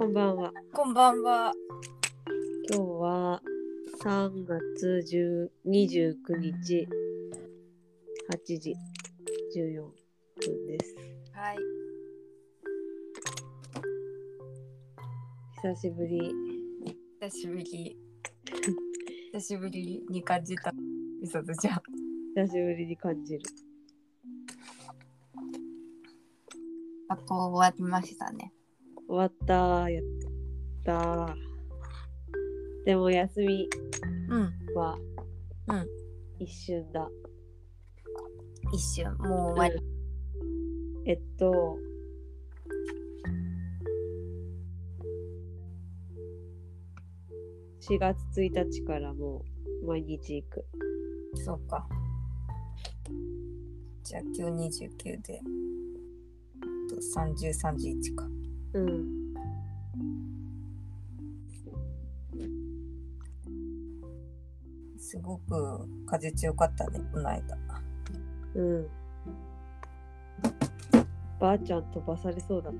こんばんは。こんばんは。今日は3月10 29日8時14分です。はい。久しぶり。久しぶり。久しぶりに感じた。みさとちゃん。久しぶりに感じる。学校終わりましたね。終わったー。やったー。でも休みうん。はうん。一瞬だ。一瞬。もう終わり。えっと、4月1日からもう毎日行く。そうか。じゃあ今日29で。あと30、31か。うん。すごく風強かったね、この間。うん。ばあちゃん飛ばされそうだっ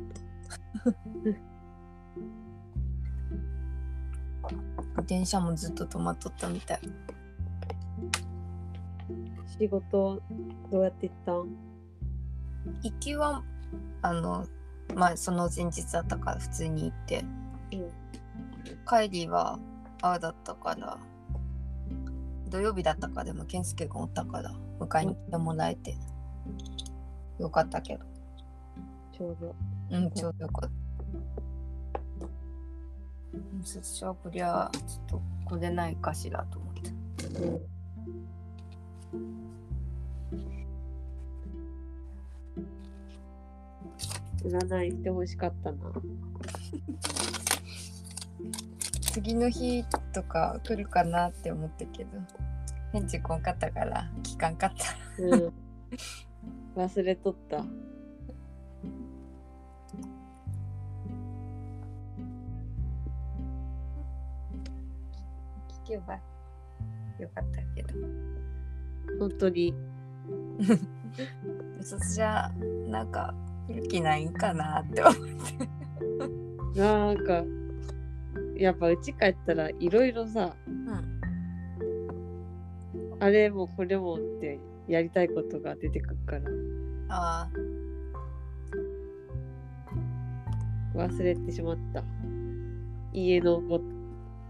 た。電車もずっと止まっとったみたい。仕事どうやって行ったん？行きは、あの、まあその前日だったから普通に行って。うん。帰りはああだったから土曜日だったかでも健介がおったから迎えに来てもらえてよかったけどちょうど。うんちょうどよかったうんそしたらこりゃちょっと来れないかしらと思ってうん。占いしてほしかったな。次の日とか来るかなって思ったけど返事来んかったから聞かんかったうん。忘れとった。聞けばよかったけど本当に。そじゃなんか来る気ないんかなって思って。なんか、やっぱうち帰ったらいろいろさ、うん。あれもこれもってやりたいことが出てくるから。あ忘れてしまった。家のご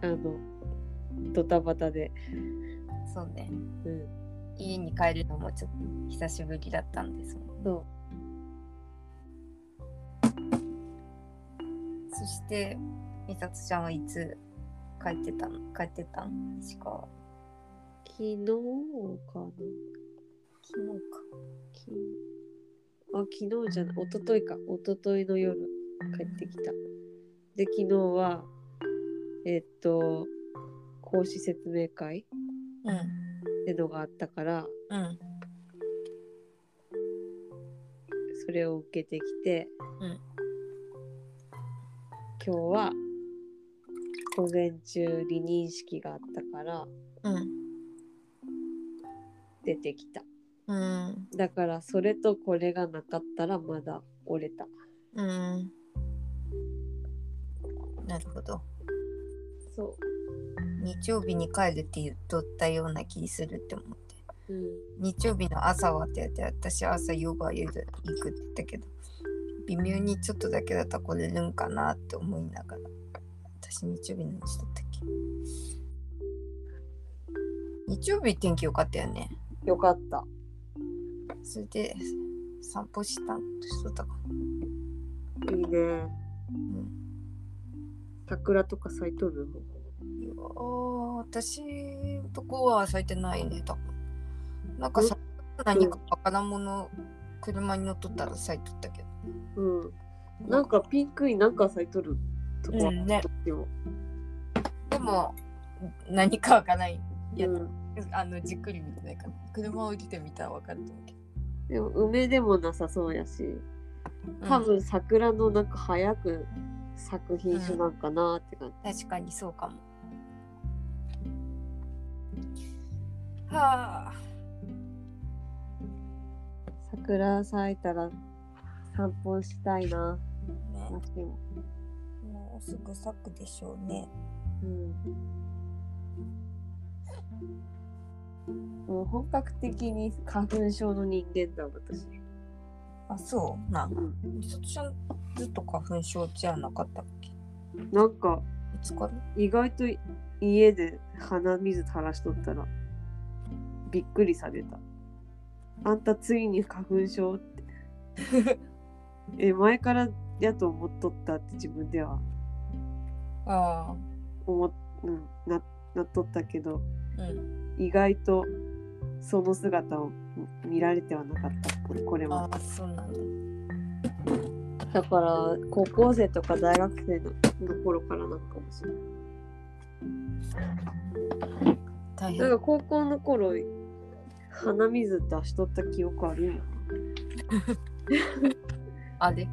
あのドタバタで。あそうね。うん。家に帰るのもちょっと久しぶりだったんですもんそそして美里ちゃんはいつ帰ってたの？帰ってたの石川。う。昨日かな。昨日か。きあ、昨日じゃない、一昨日か。一昨日の夜帰ってきた。で、昨日は、えっと、講師説明会うん。ってのがあったから、うん。それを受けてきて、うん今日は午前中離任式があったからうん出てきた。うんだからそれとこれがなかったらまだ折れた。うんなるほどそ日曜日に帰るって言っとったような気するって思ってう。うん。日曜日の朝はって言って私朝ヨガ行くって言ったけど微妙にちょっとだけだったら来れるんかなって思いながら私日曜日何しとったっけ？日曜日天気良かったよね。よかった。それで散歩したしとったかいいね。うん。桜とか咲いとるの？いやー私んとこは咲いてないね多分。なんかさ何かわからんもの車に乗っとったら咲いとったけどうん。なんかピンクになんか咲いとるとこうんね。でも。でも何かわからない。やつ、うん。あのじっくり見てないから車を降りてみたらわかると思うけでも梅でもなさそうやし、ど多分桜のなんか早く咲く品種なんかなって感じ。確かにそうかも。はあ。桜咲いたら散歩したいな。ね私ももうすぐ咲くでしょうね。うん。もう本格的に花粉症の人間だ、私。あ、そうなん。うん。みさとちゃんずっと花粉症じゃなかったっけ？なんか、いつから？意外と家で鼻水垂らしとったら、びっくりされた。あんたついに花粉症って。え、前からやと思っとったって自分ではあ思っ、うん、ななっとったけど、あ。うん。意外とその姿を見られてはなかったこれはああ、そうなんだ。だから高校生とか大学生のの頃からなのかもしれない大変。なんか高校の頃鼻水出しとった記憶あるよな、あれ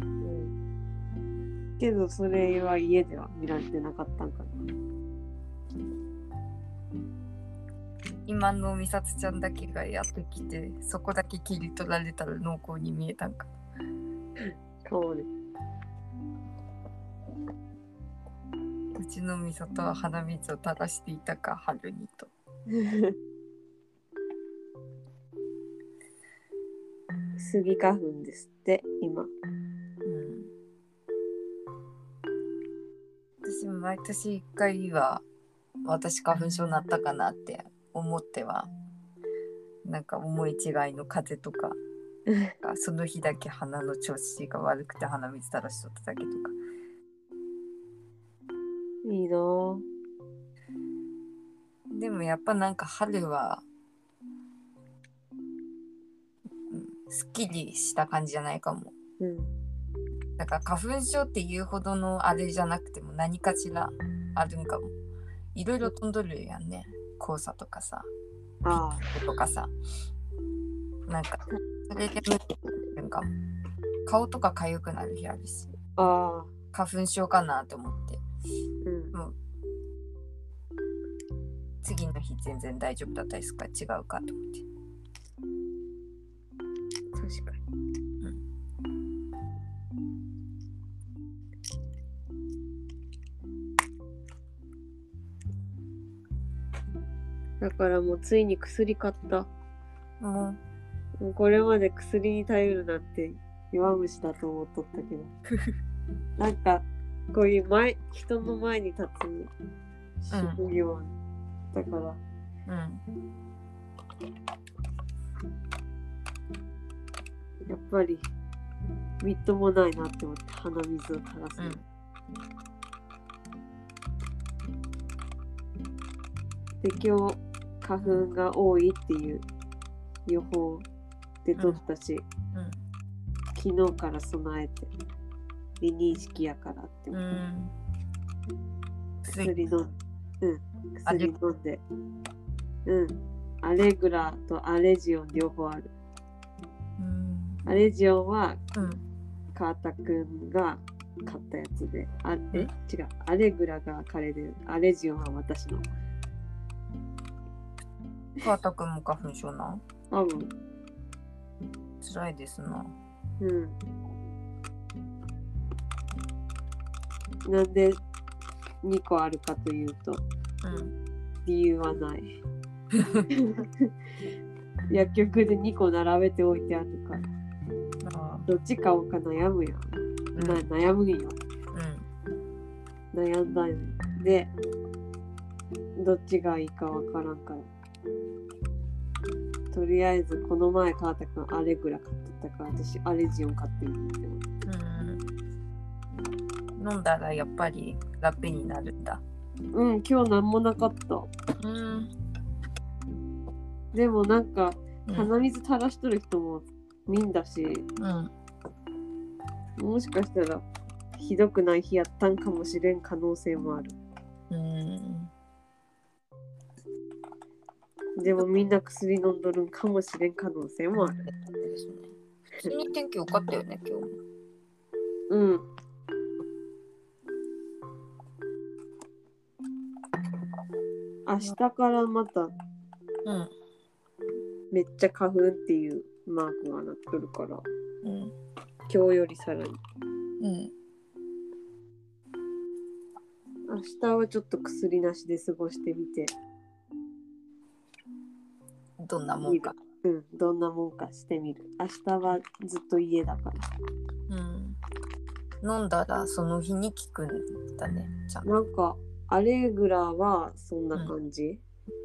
うん、けどそれは家では見られてなかったんかな今のみさつちゃんだけがやってきて、そこだけ切り取られたら濃厚に見えたんか。そうねうちのみさとは鼻水を垂らしていたか、春にと。スギ花粉ですって今。うん。私も毎年一回は私花粉症になったかなって思ってはなんか思い違いの風邪とかその日だけ鼻の調子が悪くて鼻水垂らしとっただけとか。いいなぁでもやっぱなんか春は、すっきりした感じじゃないかも。うん。だから花粉症っていうほどのあれじゃなくても何かしらあるんかも。いろいろ飛んどるやんね。黄砂とかさ。ああとかさ。なんかそれでなんか顔とか痒くなる日あるし。ああ花粉症かなと思って。うん。次の日全然大丈夫だったですか違うかと思ってだからもうついに薬買った。ももうこれまで薬に頼るなんて弱虫だと思っとったけど。なんかこういう前人の前に立つ職業だから、ううんやっぱりみっともないなって思って鼻水を垂らすの。うんで今日花粉が多いっていう予報で取ったし、うん昨日から備えて離任式やからってう思って、ん。薬飲んうん薬飲んで。うん。アレグラとアレジオン両方ある。うん。アレジオンはうん。川田くんが買ったやつで。あえ？ん違う。アレグラが彼でアレジオンは私の川田くんも花粉症な？ん多分辛いですなうん。なんで2個あるかというとうん理由はない。薬局で2個並べておいてあるからあどっち買おうか悩むやん。ーな悩むんよ。うん悩んだんよでどっちがいいかわからんから。とりあえずこの前川田くんアレグラ買っとったから私アレジオン買ってみて思ってうん飲んだらやっぱり楽になるんだ。うん今日なんもなかった。うん。でもなんかうん鼻水垂らしとる人も見んだし、うん。もしかしたらひどくない日やったんかもしれん可能性もある。うんでもみんな薬飲んどるんかもしれん可能性もある。普通に天気良かったよね今日。もうん。明日からまたうん。めっちゃ花粉っていうマークがなっとるから。うん。今日よりさらに。うん。明日はちょっと薬なしで過ごしてみて、どんなもんか。うん、どんなもんかしてみる。明日はずっと家だから。うん。飲んだらその日に効くんだね。ちゃんと。なんか、アレグラはそんな感じ、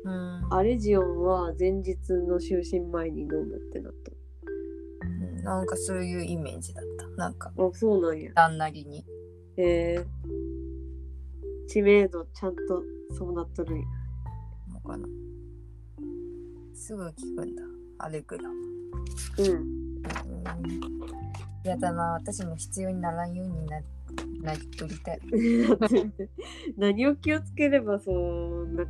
うん。アレジオンは前日の就寝前に飲むってなっうんなんかそういうイメージだった。なんか、た。あ、そうなんや。旦なりに。えー、知名度ちゃんとそうなっとるんや。のかな。すぐ効くんだ。アレグラ。うん。うん。やだな、私も必要にならんようにななりとりたい。何を気をつければそんな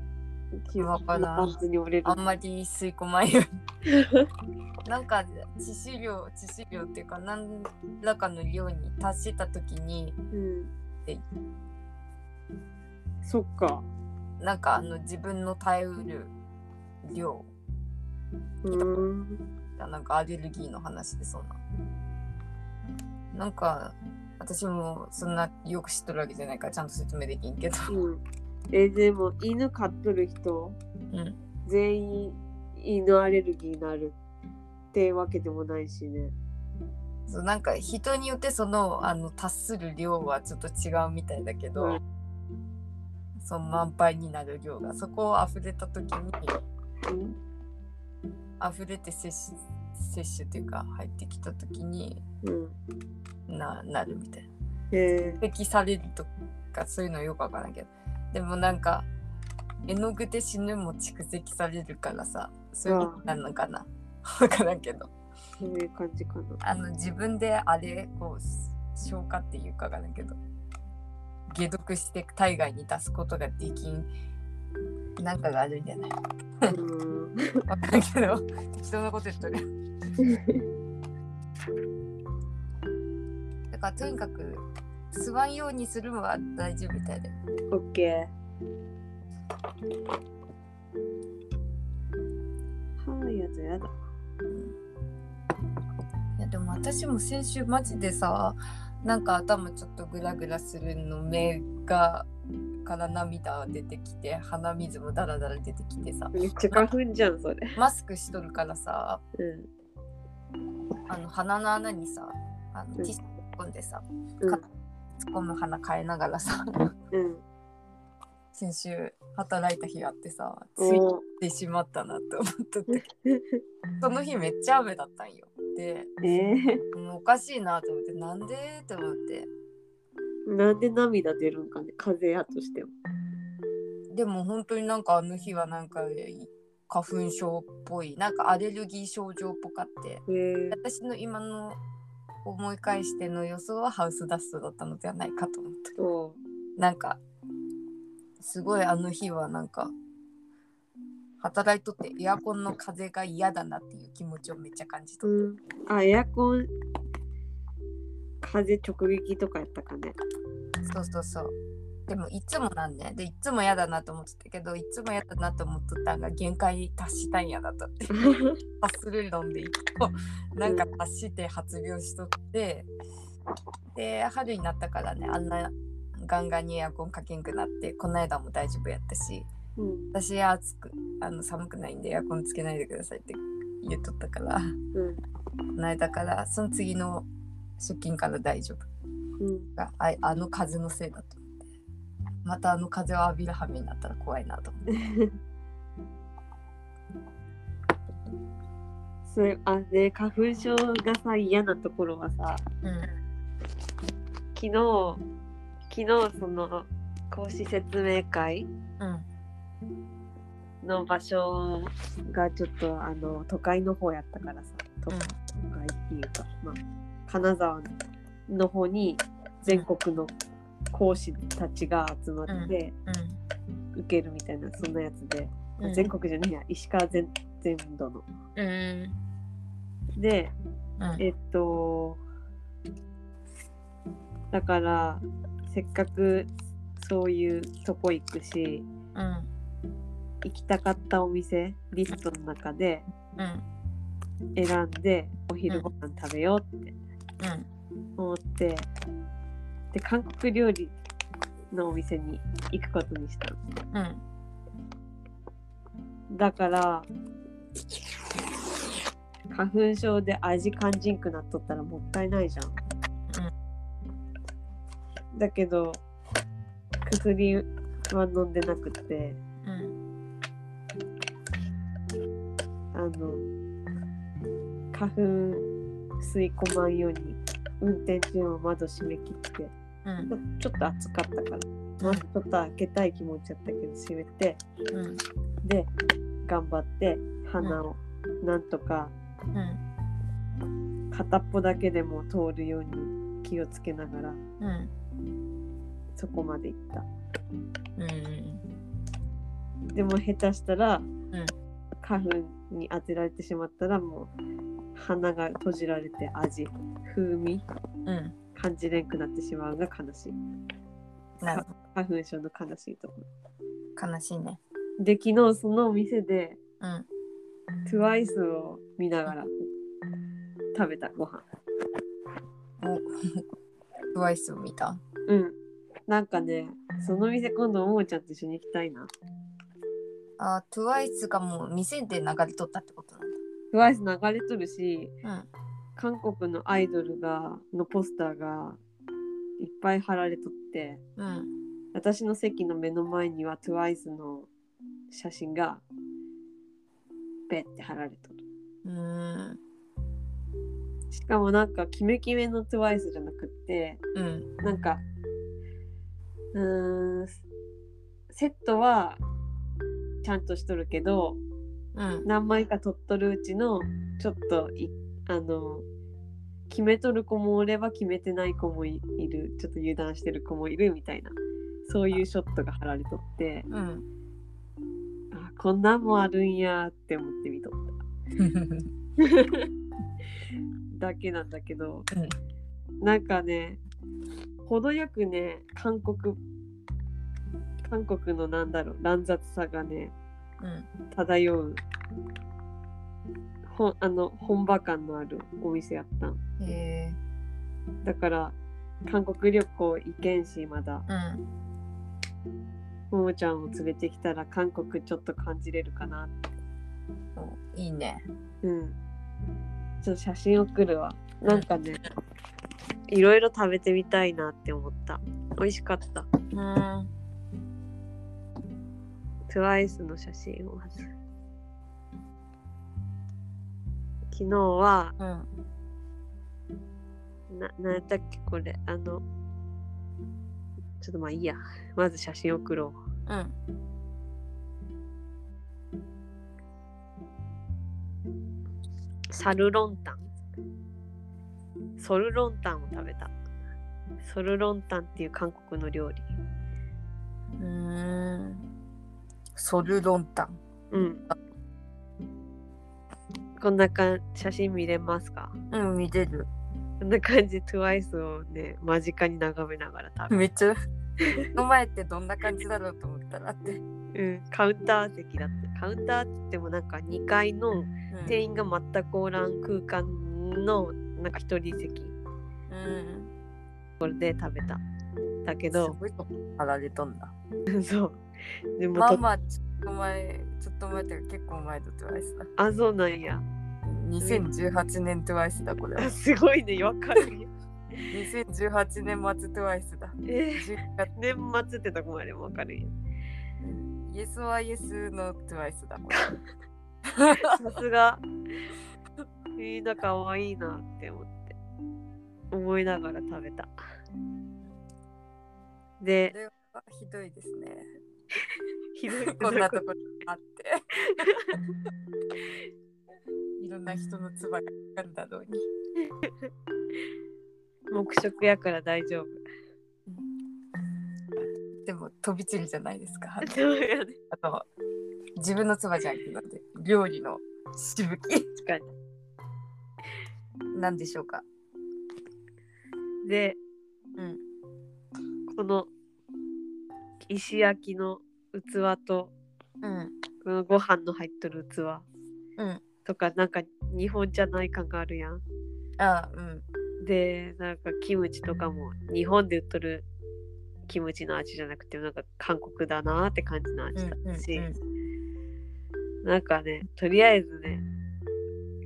気わからんパンツに折れるあんまり吸い込まんように。なんか致死量、致死量っていうか、何らかの量に達したときに、うんえそっかなんかあの自分の耐えうる量うーんがなんかアレルギーの話でそんな。なんか私もそんなよく知っとるわけじゃないからちゃんと説明できんけど。うんえでも犬飼っとる人うん。全員犬アレルギーになるってわけでもないしねそうなんか人によってそのあの達する量はちょっと違うみたいだけど、うんその満杯になる量がそこを溢れた時にうん溢れて摂取摂取っていうか入ってきた時にうん。ななるみたいな。え蓄積されるとかそういうのよくわからんけど。でもなんか絵の具で死ぬも蓄積されるからさそういうことなのかな。わからんけど。ー、そういう感じかな。あの自分であれこう消化っていうかわからんけど。解毒して体外に出すことができんなんかがあるんじゃな。いうん。わからんけど適当なこと言っとる。だからとにかく吸わんようにするのは大丈夫みたいで。オッケー。はあやだ。やだいやでも私も先週マジでさなんか頭ちょっとグラグラするの目がから涙出てきて鼻水もダラダラ出てきてさ。めっちゃ花粉じゃんそれ。マスクしとるからさ。うん。あの鼻の穴にさあのうん。ティッシュ突っ込んでさ、うん。突っ込む鼻変えながらさうん。先週働いた日あってさついおてしまったなって思っとって。その日めっちゃ雨だったんよ。でえもうおかしいなと思ってなんでって思って。ー、なんで涙出るんかね風邪やとしても。でも本当になんかあの日はなんか花粉症っぽいなんかアレルギー症状っぽかって。え。ー、私の今の思い返しての予想はハウスダストだったのではないかと思ったおなんかすごいあの日はなんか働いとってエアコンの風が嫌だなっていう気持ちをめっちゃ感じとうって、ん、あエアコン風直撃とかやったかね。そうそうそう。でもいつもなんねでいつも嫌だなと思ってたけどいつも嫌だなと思っとったんが限界に達したんやなと。って発する論でいくとなんか達して発病しとって。で春になったからねあんなガンガンにエアコンかけんくなってこの間も大丈夫やったし。うん。私は暑くあの寒くないんでエアコンつけないでくださいって言っとったから。うん。この間からその次の出勤から大丈夫。うん。がああの風のせいだと思って。またあの風を浴びる羽目になったら怖いなと思って。それあで花粉症がさ嫌なところはさうん。昨日昨日その講師説明会うん。の場所がちょっとあの都会の方やったからさ都会っていうか、まあ、金沢の方に全国の講師たちが集まって受けるみたいなそんなやつで、うん。全国じゃねえや。石川全全土の。うん。でうん。えっとだからせっかくそういうとこ行くしうん。行きたかったお店リストの中でうん。選んでお昼ご飯食べようって。うん思ってで韓国料理のお店に行くことにしたの。うん。だから花粉症で味感じんくなっとったらもったいないじゃん。だけど薬は飲んでなくてうん。あの花粉吸い込まんように運転中は窓閉め切ってうん。ちょっと暑かったからまずちょっと開けたい気持ちだったけど閉めてうん。で頑張って鼻をなんとかうん。片っぽだけでも通るように気をつけながらうん。そこまで行った。うんでも下手したら、ん。花粉に当てられてしまったらもう鼻が閉じられて味風味うん。感じれんくなってしまうが悲しい。なる花粉症の悲しいとこ。ろほど悲しいね。で昨日そのお店でうん。TWICE を見ながら食べたご飯。お トワイスを見た？うん。なんかねその店今度ももちゃんと一緒に行きたいな。あトワイスがもう店で流れとったってことなん TWICE 流れとるしだ韓国のアイドルがのポスターがいっぱい貼られとってうん。うん私の席の目の前には TWICE の写真がペって貼られとる。うーん。しかもなんかキメキメの TWICE じゃなくってうん。なんかうーんセットはちゃんとしとるけどうん。何枚か撮っとるうちのちょっといあの決めとる子もおれば決めてない子もいいる。ちょっと油断してる子もいるみたいな。そういうショットが貼られとって。うん。あこんなんもあるんやって思って見とった。だけなんだけど、なんかね程よくね韓国韓国のなんだろう乱雑さがねうん漂う。ほんあの本場感のあるお店やったん。へえだから韓国旅行行けんしまだ。うん。ももちゃんを連れてきたら韓国ちょっと感じれるかな。っておいいね。うん。ちょっと写真送るわ。なんかねいろいろ食べてみたいなって思った。美味しかった。うん TWICE の写真をまず昨日はうんな、なんやったっけこれ。あの、ちょっとまあいいや。まず写真送ろう。うんサルロンタン。ソルロンタンを食べた。ソルロンタンっていう韓国の料理。うーんソルロンタン。うん。こんな感じ、写真見れますか？うん見れる。こんな感じで TWICE をね、間近に眺めながら食べめっちゃその前ってどんな感じだろうと思ったらって、うん、カウンター席だった。カウンターって言ってもなんか2階のうん。店員が全くおらん空間のなんか一人席うん。これで食べた。だけすど、ごいとこ貼られとんだ そう。でもとまあまあちょっと前ちょっと前っていうか結構前の TWICE だあ、そうなんや。2018年 TWICE だこれはあ すごいね、わかるよ。2018年末 TWICE だえー10月年末ってとこまでもわかるよ。イエスはイエスの TWICE だこれ さすが。みんなかわいいなって思って。思いながら食べた。でこ、れはひどいですね。ひどい。こんなとこあって。いろんな人の唾がかかるだろうに。黙食やから大丈夫。でも飛び散るじゃないですか。あと自分の唾じゃなくてなんで料理のしぶき。確かに。なんでしょうか？で、うんこの石焼きの器とうん。このご飯の入っとる器うん。とかなんか日本じゃない感があるやん。あうん。でなんかキムチとかも日本で売っとるキムチの味じゃなくてなんか韓国だなって感じの味だったし、なんかねとりあえずね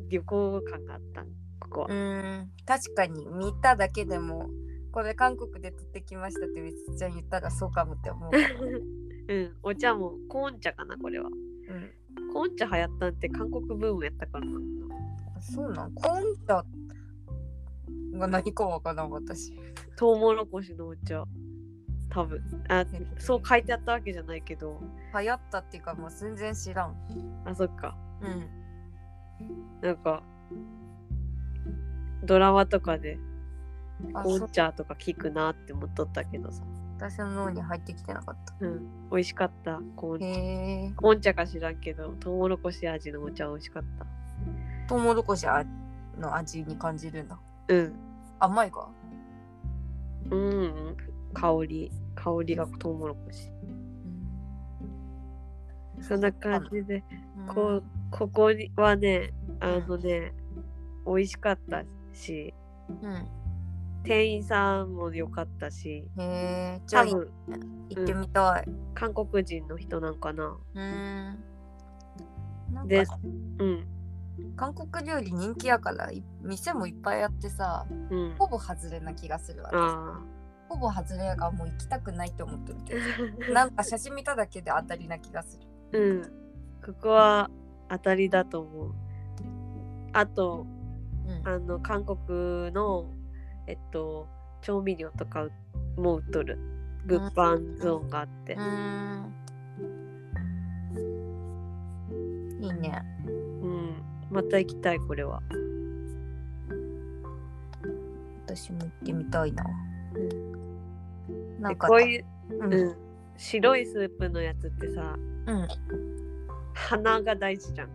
旅行感があったここは、うん。確かに見ただけでもこれ韓国で取ってきましたってめっちゃ言ったらそうかもって思う。うんお茶もコーン茶かなこれは。うん、コーン茶流行ったんって韓国ブームやったからな。そうなん。コーン茶が何かわからん私。トウモロコシのお茶。多分。あそう書いてあったわけじゃないけど。流行ったっていうかもう全然知らん。あそっか。うん。なんかドラマとかであコーそう。ン茶とか聞くなって思っとったけどさ。私の脳に入ってきてなかった。うん。美味しかった。コーンへえ。コー。ン茶か知らんけどトウモロコシ味のお茶美味しかった。トウモロコシの味に感じるんだ。うん。甘いか？うん。香り。香りがトウモロコシ。そんな感じでこうここにはねあのね美味しかったし。うん。うん。店員さんも良かったしへえ。じゃあ多分行ってみたい。韓国人の人なんかな。うん。なんでかうん。韓国料理人気やからい店もいっぱいあってさうん。ほぼ外れな気がするわあほぼ外れやからもう行きたくないって思ってるけど。あ なんか写真見ただけで当たりな気がする。うん。ここは当たりだと思う。あとうん。あの韓国のえっと調味料とかうも売っとる。物販ゾーンがあって。いいね。うん、また行きたいこれは、私も行ってみたいな。なんかでこういう、うん。うん、白いスープのやつってさうん。鼻が大事じゃん。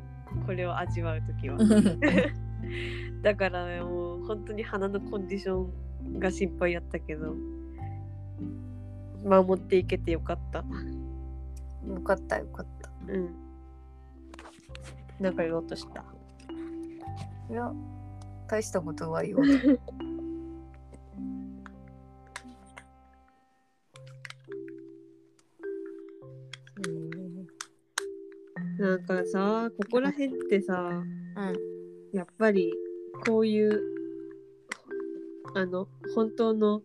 これを味わう時は だからねもう本当に鼻のコンディションが心配やったけど守っていけてよかった。よかったよかった。うん。なんか言おうとした。いや大したことは言わない。なんかさここら辺ってさうんやっぱりこういうあの本当の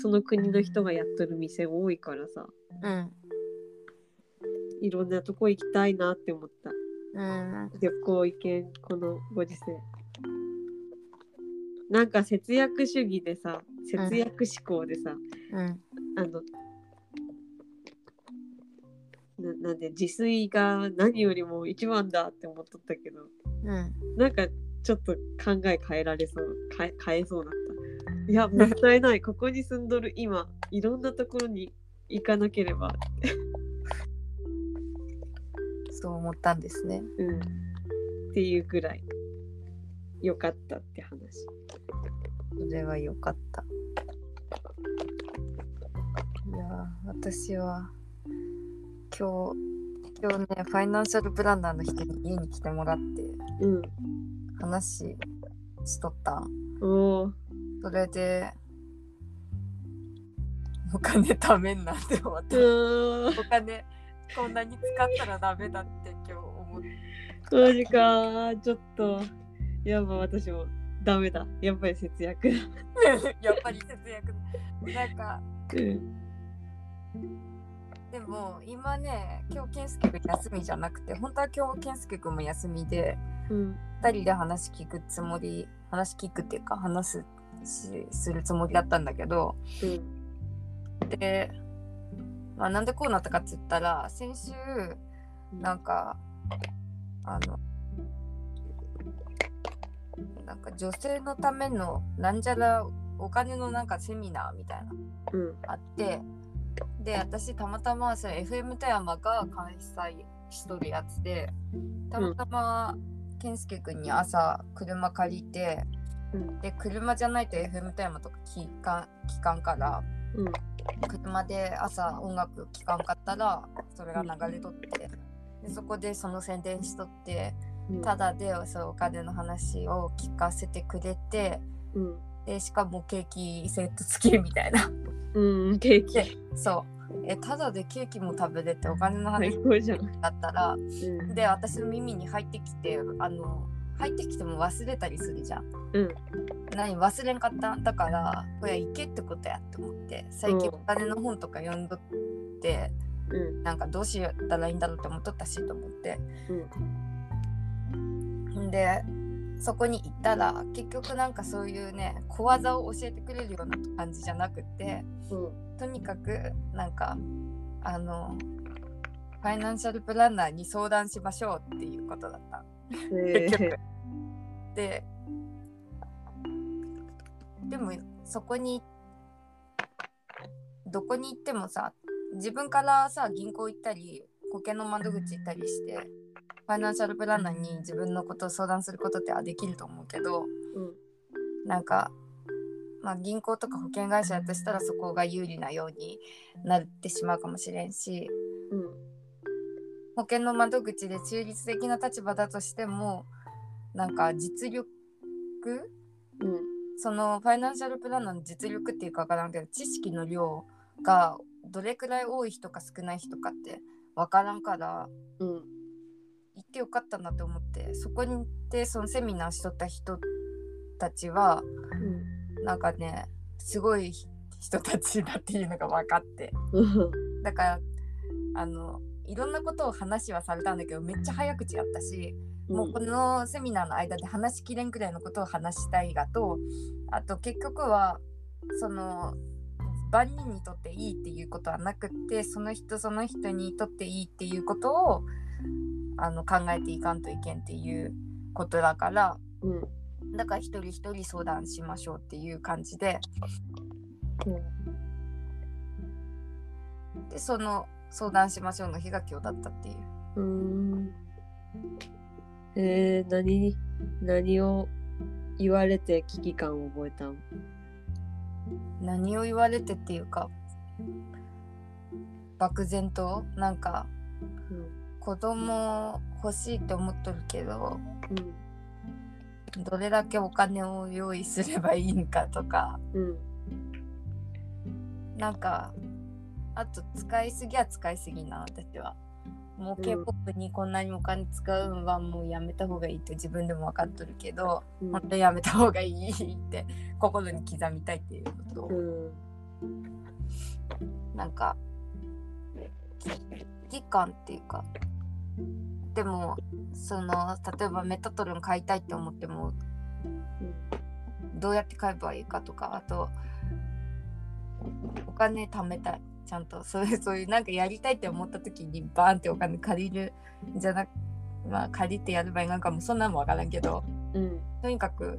その国の人がやっとる店多いからさ。うん。いろんなとこ行きたいなって思った。うん。旅行行けんこのご時世。なんか節約主義でさ節約志向でさ、うん。あのななんで自炊が何よりも一番だって思っとったけどうん。なんかちょっと考え変えられそう。変え変えそうだった。いや もったいない。ここに住んどる今いろんなところに行かなければ。そう思ったんですね。うん。っていうぐらい良かったって話。それは良かった。いやー私は今日今日ねファイナンシャルプランナーの人に家に来てもらってうん。話しとった。んおー。それでお金貯めんなって思った。うーん。お金こんなに使ったらダメだって今日思ってマジか。ちょっと。やば私もダメだ。やっぱり節約だ。やっぱり節約なんかうんでも今ね今日健介君休みじゃなくて本当は今日健介君も休みでうん。2人で話聞くつもり話聞くっていうか話すしするつもりだったんだけどうん。で、まあ、なんでこうなったかって言ったら先週なんかあのなんか女性のためのなんじゃらお金のなんかセミナーみたいなうん。あってで私たまたまそれ FM 富山が開催しとるやつでたまたま健介くんに朝車借りて、うん。で車じゃないと FM 富山とか聞かん聞かんからうん。車で朝音楽聴かんかったらそれが流れとってでそこでその宣伝しとってうん。ただでそうお金の話を聞かせてくれてうんでしかもケーキセット付きみたいなうん、ケーキ。でそうえただでケーキも食べれてお金の最話。だったらうん。で私の耳に入ってきてあの入ってきても忘れたりするじゃんうん。何忘れんかった？だからこれ行けってことやって思って最近うんお金の本とか読んどってうん。なんかどうしったらいいんだろうって思っとったしと思ってうん。んでそこに行ったら結局なんかそういうね小技を教えてくれるような感じじゃなくってうん。とにかくなんかあのファイナンシャルプランナーに相談しましょうっていうことだった。え結局 ででもそこにどこに行ってもさ自分からさ銀行行ったり保険の窓口行ったりしてファイナンシャルプランナーに自分のことを相談することってはできると思うけどうん。なんか、まあ、銀行とか保険会社だとしたらそこが有利なようになってしまうかもしれんしうん。保険の窓口で中立的な立場だとしてもなんか実力うん。そのファイナンシャルプランナーの実力っていうか分からんけど知識の量がどれくらい多い人か少ない人かって分からんからうん。行ってよかったなと思ってそこに行ってそのセミナーしとった人たちはなんかねすごい人たちだっていうのが分かってうん。だからあのいろんなことを話はされたんだけどめっちゃ早口やったし、もうこのセミナーの間で話しきれんくらいのことを話したいがとあと結局はその万人にとっていいっていうことはなくってその人その人にとっていいっていうことをあの考えていかんといけんっていうことだからうん。だから一人一人相談しましょうっていう感じででその相談しましょうの日が今日だったっていう。うん。えー、何、何を言われて危機感を覚えたん？何を言われてっていうか漠然となんかうん。子供欲しいって思っとるけどうん。どれだけお金を用意すればいいんかとかうん。なんかあと使いすぎは使いすぎな私はもううん K-POP にこんなにお金使うんはもうやめた方がいいって自分でも分かっとるけどうん。本当にやめた方がいいって 心に刻みたいっていうのと、うん。なんか危機感っていうか。でもその例えばメタトロン買いたいって思ってもどうやって買えばいいかとかあとお金貯めたいちゃんと そういうそういうなんかやりたいって思った時にバーンってお金借りるんじゃなくまあ借りてやればいいなんかもそんなんもわからんけどうん。とにかく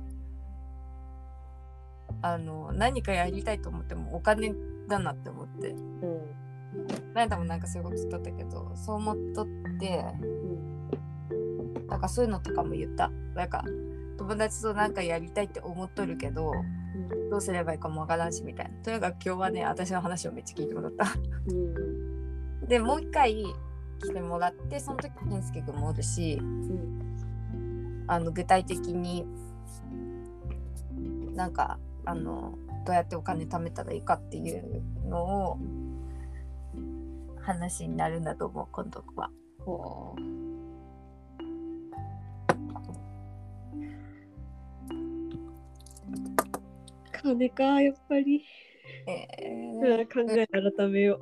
あの何かやりたいと思ってもお金だなって思ってうん。ライタもなんかそういうこと言っとったけどそう思っとってうん。なんかそういうのとかも言ったなんか友達となんかやりたいって思っとるけどどうすればいいかもわからんしみたいなとにかく今日はね私の話をめっちゃ聞いてもらったうん。でもう一回来てもらってその時健介君もおるしうん。あの具体的になんかあのどうやってお金貯めたらいいかっていうのを話になるんだと思う今度は。ほう。金か、やっぱり。えうん考え改めよ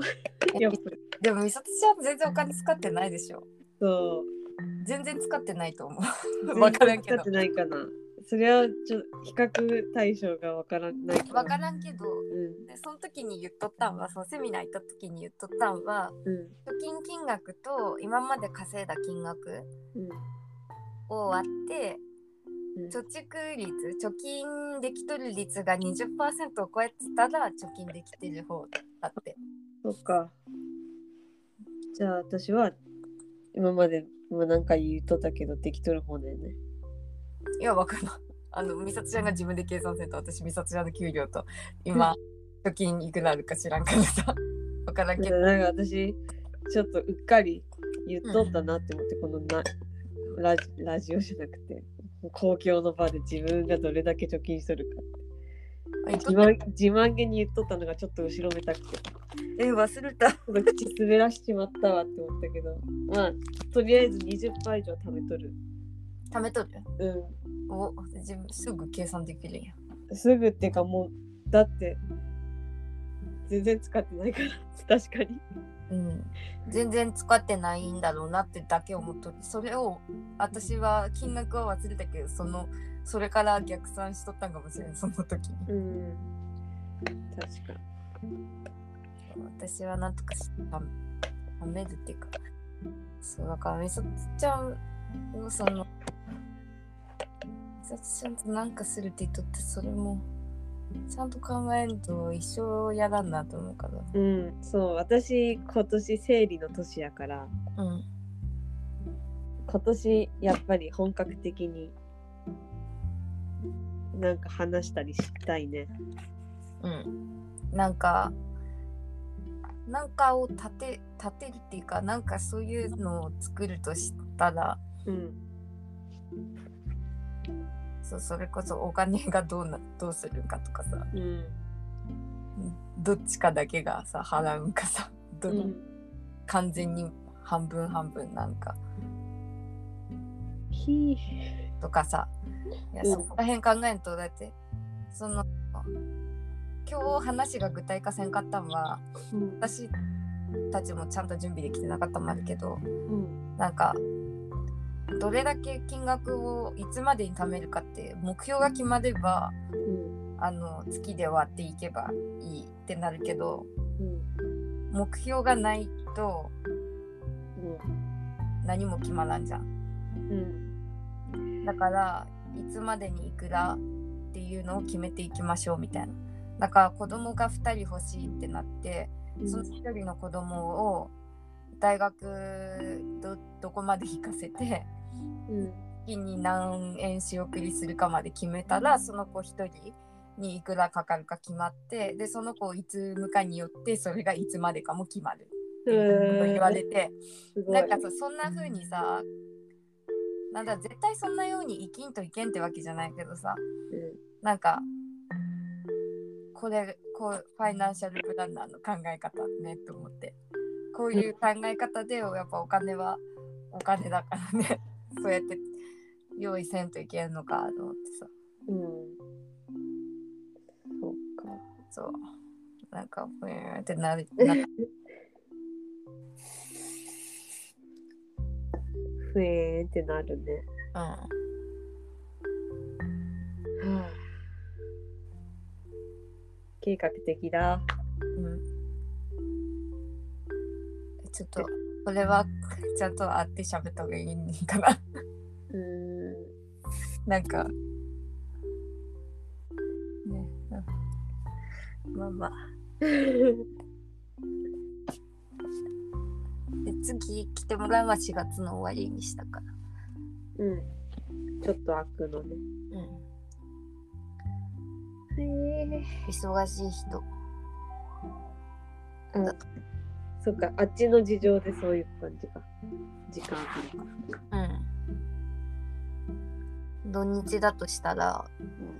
う。やっぱり。でも美里ちゃん全然お金使ってないでしょそう。全然使ってないと思う。全わからんけど然使ってないかな。それはちょ比較対象がわからないから。わからんけどうん。でその時に言っとったんはそのセミナー行った時に言っとったんはうん。貯金金額と今まで稼いだ金額うん。を割ってうん貯蓄率貯金できとる率が20%を超えてたら貯金できてる方だって。そっか。じゃあ私は今までも何回言っとったけどできとる方だよね。いやわからん あの美里ちゃんが自分で計算せんと私美里ちゃんの給料と今貯金いくらあるか知らんからさ。わからんけど。なんか私ちょっとうっかり言っとったなって思って、このなラジラジオじゃなくて公共の場で自分がどれだけ貯金しとるか自慢自慢げに言っとったのがちょっと後ろめたくて。え忘れた。口滑らしちまったわって思ったけど。まあとりあえず20杯以上貯めとる。貯めとる？うお自分すぐ計算できるんやん。すぐっていうかもうだって全然使ってないから確かにうん。全然使ってないんだろうなってだけ思っとるそれを私は金額は忘れたけどそのそれから逆算しとったんかもしれんその時に。うん。確かに。私はなんとかしたためるっていうかそうだからみさつちゃんのそのみさつちゃんとなんかするって言っとってそれもちゃんと考えんと一生やらんなと思うから。うんそう私今年生理の年やから。うん今年やっぱり本格的になんか話したりしたいね。うん。なんかなんかを立て立てるっていうかなんかそういうのを作るとしたらうんそうそれこそお金がどうなどうするかとかさ。うん。どっちかだけがさ払うんかさどの、うん。完全に半分半分なんか。ひとかさ。いやうん。そこら辺考えんとだってその今日話が具体化せんかったんはうん。私たちもちゃんと準備できてなかったんもあるけどうん。なんかどれだけ金額をいつまでに貯めるかって目標が決まればうん。あの月で終わっていけばいいってなるけどうん。目標がないとうん。何も決まらんじゃん。うん。だからいつまでにいくらっていうのを決めていきましょうみたいな。だから子供が2人欲しいってなってその1人の子供を大学どどこまで行かせてうん月に何円仕送りするかまで決めたらその子1人にいくらかかるか決まってでその子をいつ迎かによってそれがいつまでかも決まる。っていうことを言われて。なんかさそんな風にさなんだ絶対そんなように生きんといけんってわけじゃないけどさなんかこれこうファイナンシャルプランナーの考え方ねと思って。こういう考え方でやっぱお金はお金だからねそうやって用意せんといけんのかと思ってさ。うん。うんそうか。そう。なんかふーんってなる。な ふえーってなるね。うん。はあ。計画的だ。うんちょっとこれはちゃんと会って喋った方がいいんかなうーんなんか、ね、うんまあまあ。で次来てもらうのは4月の終わりにしたから。うんちょっと開くのねうん。へえ忙しい人。そっかあっちの事情でそういう感じか。時間あるのかうん。土日だとしたら、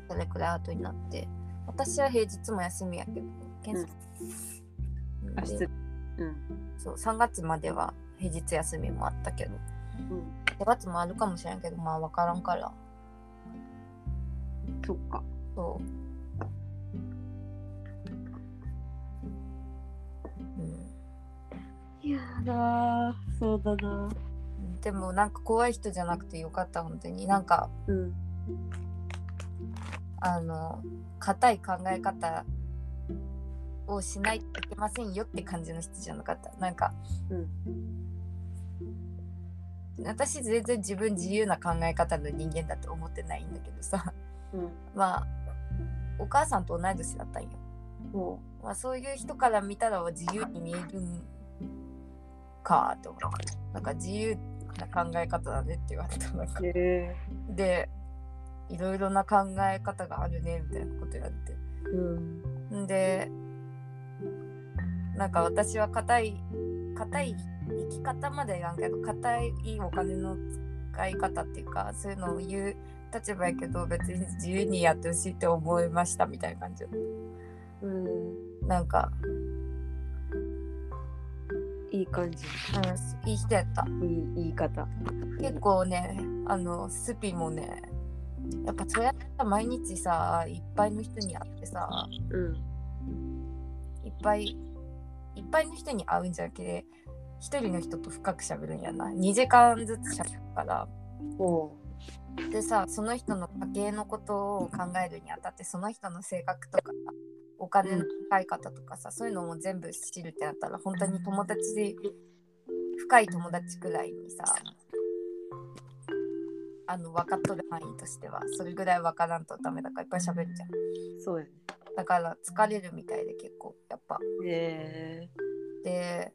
それくらい後になって。私は平日も休みやけど、検査。あで失うん。そう3月までは平日休みもあったけど。うん。4月もあるかもしれんけどまあ分からんから。そっか。そう。やだそうだな。でもなんか怖い人じゃなくてよかった本当に。なんかうんあの硬い考え方をしないといけませんよって感じの人じゃなかった。なんかうん。私全然自分自由な考え方の人間だと思ってないんだけどさ。うん。まあお母さんと同い年だったんよ、もまあ、そういう人から見たら自由に見えるんかと思ってなんか自由な考え方だねって言われたなんかえでいろいろな考え方があるねみたいなこと言われて。うんん。でなんか私は硬い硬い生き方まで言わんけど硬いお金の使い方っていうかそういうのを言う立場やけど別に自由にやってほしいって思いましたみたいな感じ。うん。なんか、いい感じ。うん、いい人やった。いい言い方。結構ねあのスピもねやっぱそうやって毎日さいっぱいの人に会ってさうん。いっぱいいっぱいの人に会うんじゃなくて一人の人と深く喋るんやな。2時間ずつ喋るから。おでさその人の家計のことを考えるにあたってその人の性格とかお金の使い方とかさ、そういうのも全部知るってなったら本当に友達で深い友達くらいにさあの分かっとる範囲としてはそれぐらい分からんとダメだからいっぱい喋るじゃんそうやね。だから疲れるみたいで結構やっぱ。へえ。で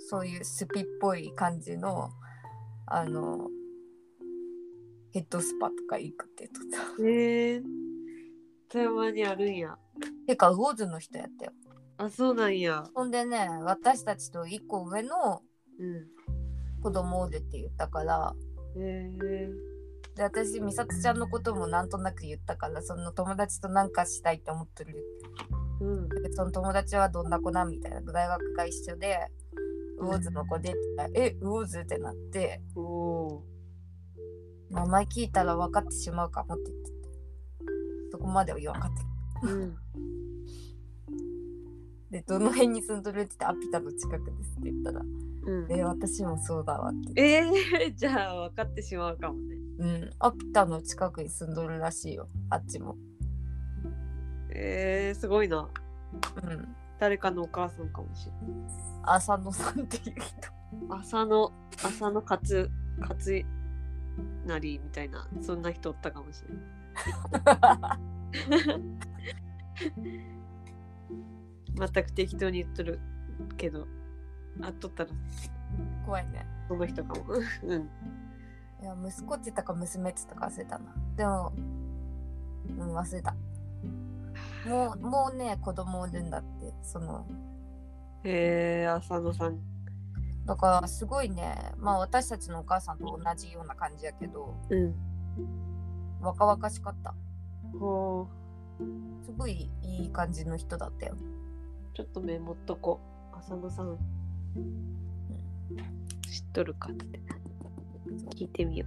そういうスピっぽい感じのあのヘッドスパとか行くって言っとった。へえ富山にあるんや。てか魚津の人やったよ。あそうなんや。ほんでね私たちと1個上のうん。子供おるって言ったからへえ。で私美里ちゃんのこともなんとなく言ったからその友達となんかしたいって思ってる。うん。でその友達はどんな子なんみたいな大学が一緒で魚津の子でって言ったらえ魚津ってなっておお名前聞いたら分かってしまうかもって言っててそこまでは言わんかった。うん。でどの辺に住んどるって言ってアピタの近くですって言ったらうん。え私もそうだわって。えー、じゃあ分かってしまうかもね。うん。アピタの近くに住んどるらしいよ。あっちも。えー、すごいな。うん。誰かのお母さんかもしれない。浅野さんっていう人。浅野浅野勝勝なりみたいなそんな人おったかもしれない全く適当に言っとるけどあっとったら。怖いね。その人かも。うん。いや息子って言ったか娘って言ったか忘れたな。でもうん忘れた。もうもうね子供いるんだってその。へえ浅野さん。だからすごいね。まあ私たちのお母さんと同じような感じやけど。うん若々しかった。ほすごいいい感じの人だったよ。うちょっとメモっとこう。浅野さん。知っとるかって聞いてみよ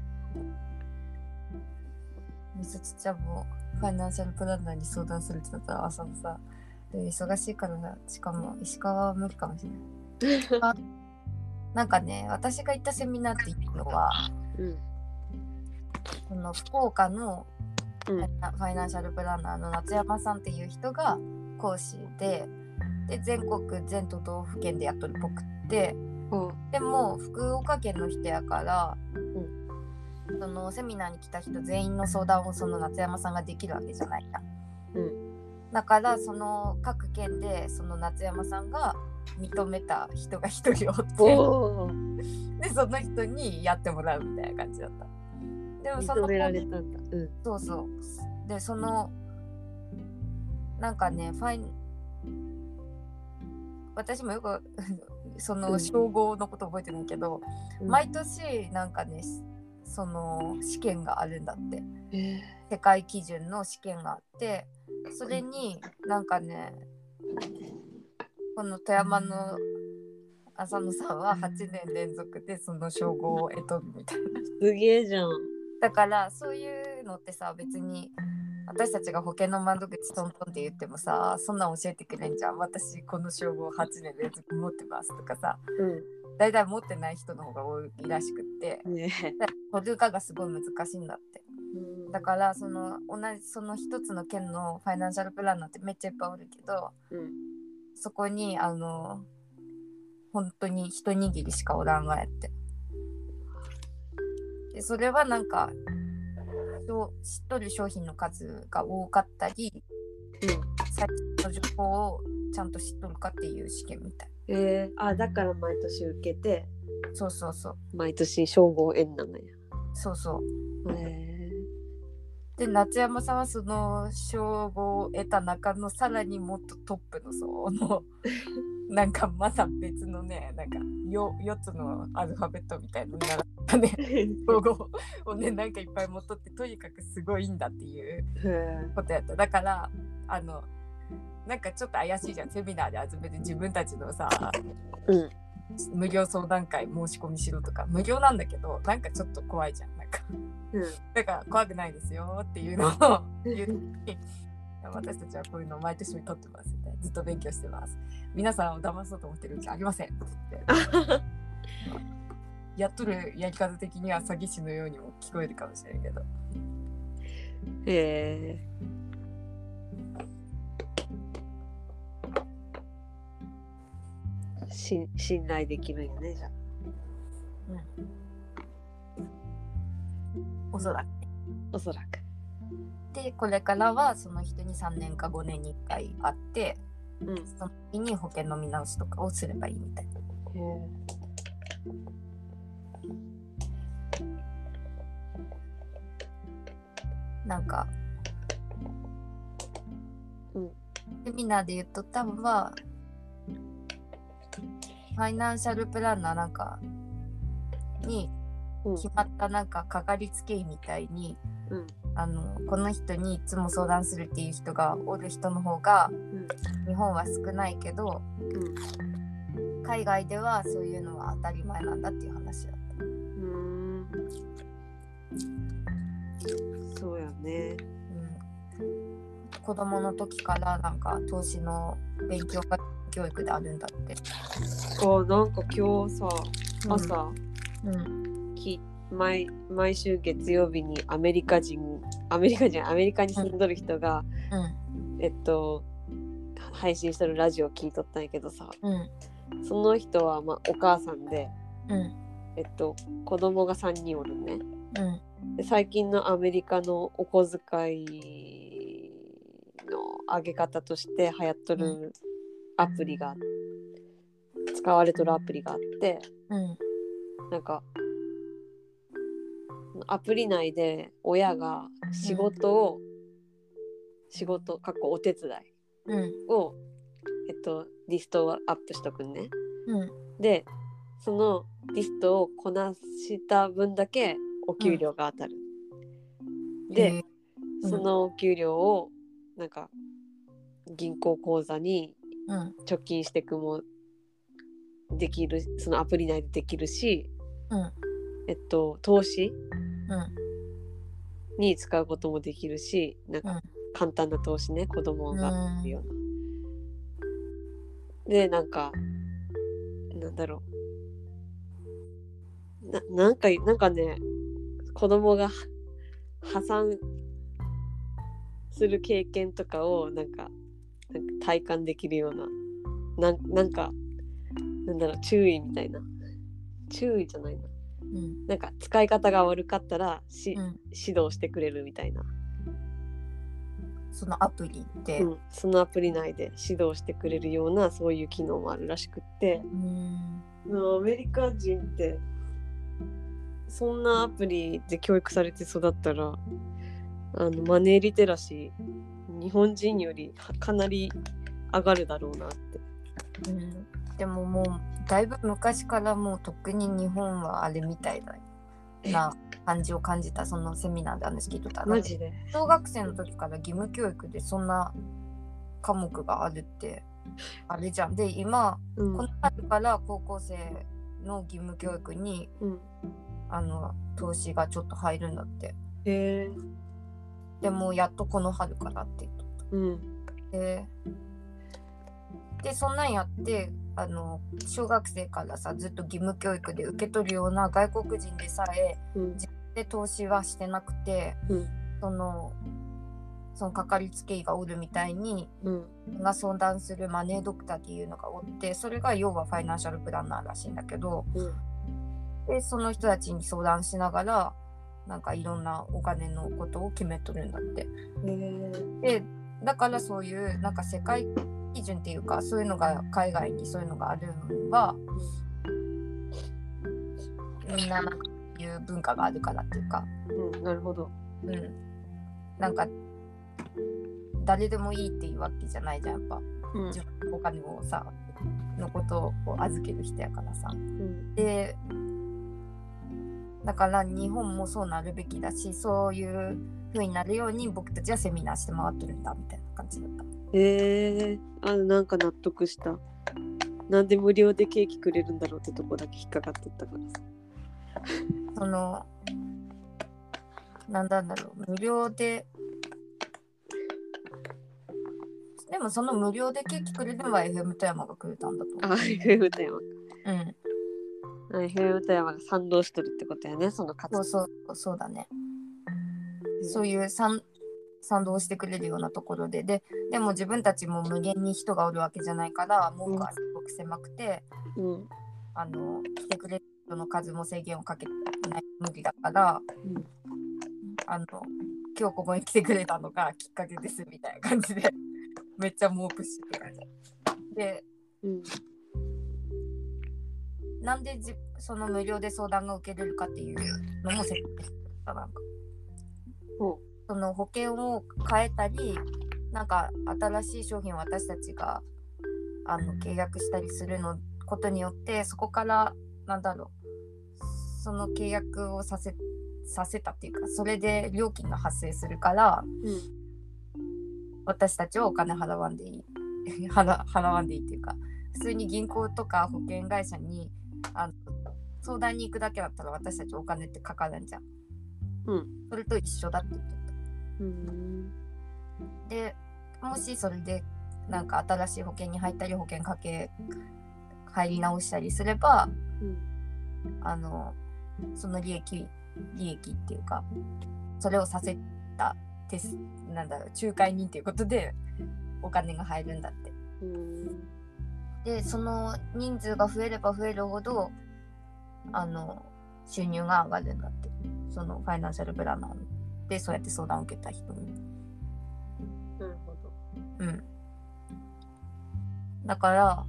みすちちゃんもファイナンシャルプランナーに相談するってなったら朝のさで忙しいからなしかも石川は無理かもしれない。あなんかね私が行ったセミナーっていうのはううんこの福岡のうん。ファイナンシャルプランナーの夏山さんっていう人が講師でで全国全都道府県でやっとるっぽくって。ほでも福岡県の人やから、そのセミナーに来た人全員の相談をその夏山さんができるわけじゃないや。うだからその各県でその夏山さんが認めた人が一人おって。でその人にやってもらうみたいな感じだった。でもその認められた。んだうん。そうそう。でそのなんかねファイン私もよく その称号のこと覚えてないけど、毎年なんかねその試験があるんだって。え世界基準の試験があってそれになんかねこの富山の浅野さんは8年連続でその称号を得とるみたいな。すげえじゃんだからそういうのってさ別に私たちが保険の窓口トントンって言ってもさそんなん教えてくれんじゃん。私この称号8年連続持ってますとかさ。う大体持ってない人の方が多いらしくって。ん。ね。取るかがすごい難しいんだって。だからその同じその一つの県のファイナンシャルプランナーってめっちゃいっぱいおるけどうん。そこにあの本当に一握りしかおらんがやってでそれはなんか知っとる商品の数が多かったり最新の情報をちゃんと知っとるかっていう試験みたいえー、あだから毎年受けて。そうそうそう。毎年称号縁なんだよそうそう。へで夏山さんはその称号を得た中のさらにもっとトップの層のなんかまだ別のねなんか 4, 4つのアルファベットみたいなのがね。ロゴをねなんかいっぱい持っとってとにかくすごいんだっていうへことやった。だからあのなんかちょっと怪しいじゃん。セミナーで集めて自分たちのさうん。無料相談会申し込みしろとか。無料なんだけどなんかちょっと怖いじゃん。なんか。うん。だから怖くないですよっていうのを 言って私たちはこういうのを毎年取ってますみたいなずっと勉強してます。皆さんを騙そうと思ってるんじゃありません。って言ってやっとるやり方的には詐欺師のようにも聞こえるかもしれんけど。へえ。し信頼できるよねじゃあ。おそらく。おそらくでこれからはその人に3年か5年に1回会ってうん。へその時に保険の見直しとかをすればいいみたいな。えなんか、うん。セミナーで言っとったのは、ファイナンシャルプランナーなんかにうん。決まったなんかかかりつけ医みたいに、うんあのこの人にいつも相談するっていう人がおる人の方が日本は少ないけどうん。海外ではそういうのは当たり前なんだっていう話だった。うん。そうやね。うん、子供の時からなんか投資の勉強が教育であるんだって。あなんか今日さ朝、うん、き毎毎週月曜日にアメリカ人アメリカ人アメリカに住んどる人が、うん、えっと配信してるラジオ聞いとったんやけどさうん、その人は、まあ、お母さんで、うん、えっと、子供が3人おるね。うん、で最近のアメリカのお小遣いの上げ方として流行っとるアプリが使われとるアプリがあってうん、なんかアプリ内で親が仕事を、仕事かっこお手伝いうん、を、えっと、リストをアップしとくんね。うん、でそのリストをこなした分だけお給料が当たる。で、うんそのお給料をなんか銀行口座にうん、貯金していくもできるそのアプリ内でできるし、うん、えっと、投資？うん、に使うこともできるしなんかうん。簡単な投資ね子供がうんするような。でなんかなんだろう。ななんかなんかね子供が破産する経験とかをなんかなんか体感できるようななんなんかなんだろう注意みたいな。注意じゃないなうん、なんか使い方が悪かったらし、うん、指導してくれるみたいな、そのアプリって。うん、そのアプリ内で指導してくれるようなそういう機能もあるらしくって。うん、アメリカ人ってそんなアプリで教育されて育ったらあのマネーリテラシー日本人よりかなり上がるだろうなって。うん、でももうだいぶ昔からもう特に日本はあれみたいだな感じを感じたそのセミナーで話聞いとったマジで。小学生の時から義務教育でそんな科目があるってあれじゃん。で今うん。この春から高校生の義務教育にうん、あの投資がちょっと入るんだって。へえ。でもやっとこの春からって言っとっうん。たででそんなんやってあの小学生からさずっと義務教育で受け取るような外国人でさえうん。で投資はしてなくてうん。そのそのかかりつけ医がおるみたいにうん。が相談するマネードクターっていうのがおってそれが要はファイナンシャルプランナーらしいんだけどうん。でその人たちに相談しながらなんかいろんなお金のことを決めとるんだって。でだからそういうなんか世界基準っていうかそういうのが海外にそういうのがあるのはみんななんかいう文化があるからっていうか、うんなるほど。うん、なんか誰でもいいっていうわけじゃないじゃんやっぱ。うん。自分のお金をさのことを預ける人やからさ。うん。でだから日本もそうなるべきだしそういう風になるように僕たちはセミナーして回ってるんだみたいな感じだった。えー、あなんか納得した。なんで無料でケーキくれるんだろうってとこだけ引っかかっとったからさ。そのなんだろう無料で。でもその無料でケーキくれるのは FM 富山がくれたんだと思あ FM 富山う。うん。あ FM 富山が賛同しとるってことやねその活動。そうそうそうだね。そういう賛賛同してくれるようなところでででも自分たちも無限に人がおるわけじゃないから文句はすごく狭くて、うんあの来てくれる人の数も制限をかけてない無理だから、うんあの今日ここに来てくれたのがきっかけですみたいな感じでめっちゃ猛プッシュって感じ。でうんなんでじその無料で相談が受けれるかっていうのも説明したなんか。ほその保険を変えたりなんか新しい商品を私たちがあの契約したりするのことによってそこからなんだろうその契約をさせさせたっていうかそれで料金が発生するからううん私たちはお金払わんでいい 払払わんでいいっていうか普通に銀行とか保険会社にあの相談に行くだけだったら私たちお金ってかからんじゃん。うんそれと一緒だって言っとった。うんでもしそれでなんか新しい保険に入ったり保険かけ入り直したりすればうんあのその利益利益っていうかそれをさせたテスなんだろう仲介人っていうことでお金が入るんだって。うん。でその人数が増えれば増えるほどあの収入が上がるんだって。そのファイナンシャルプランナーでそうやって相談を受けた人に。なるほどうん。だから、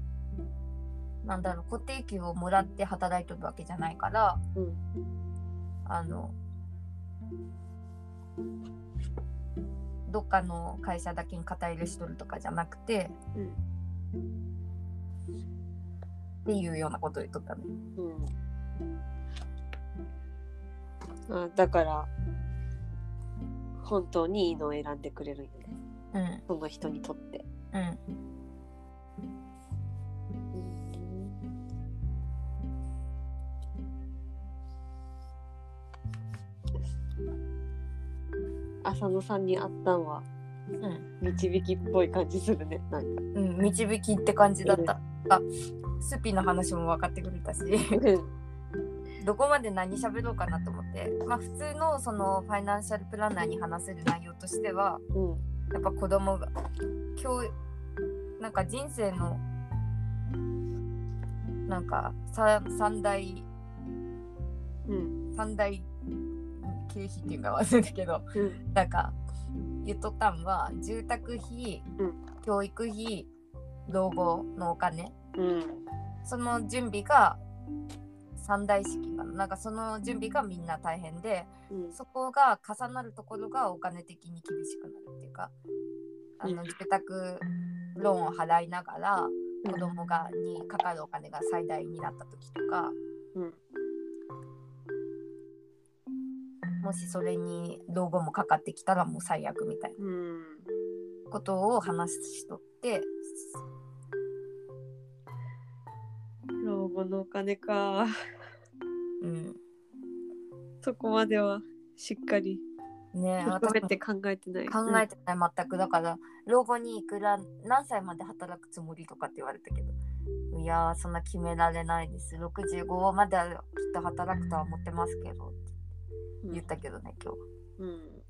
なんだろう、固定給をもらって働いてるわけじゃないから、うんあの、どっかの会社だけに肩入れしとるとかじゃなくて、うんっていうようなことを言っとったね。うんあだから本当にいいのを選んでくれるんよねうん。その人にとってうん。浅野さんに会ったんはうん。導きっぽい感じするねなんかうん。導きって感じだった。あ、スピの話も分かってくれたし。どこまで何喋ろうかなと思って、まあ、普通のそのファイナンシャルプランナーに話せる内容としてはうん。やっぱ子供が教育なんか人生のなんかさ三大うん。三大経費っていうか忘れたけどうん。なんか言っとったんは住宅費、うん。教育費老後のお金。うん。その準備が三大式かな。なんかその準備がみんな大変でうん。そこが重なるところがお金的に厳しくなるっていうかあうん。の住宅ローンを払いながら子供がにかかるお金が最大になった時とかうん。もしそれに老後もかかってきたらもう最悪みたいうん。なことを話しとって老後のお金かうん。そこまではしっかりね含私もめて考えてない。考えてない全く。だから老後にいくら何歳まで働くつもりとかって言われたけど。いやーそんな決められないです。65まではきっと働くとは思ってますけど。うん。言ったけどね今うん。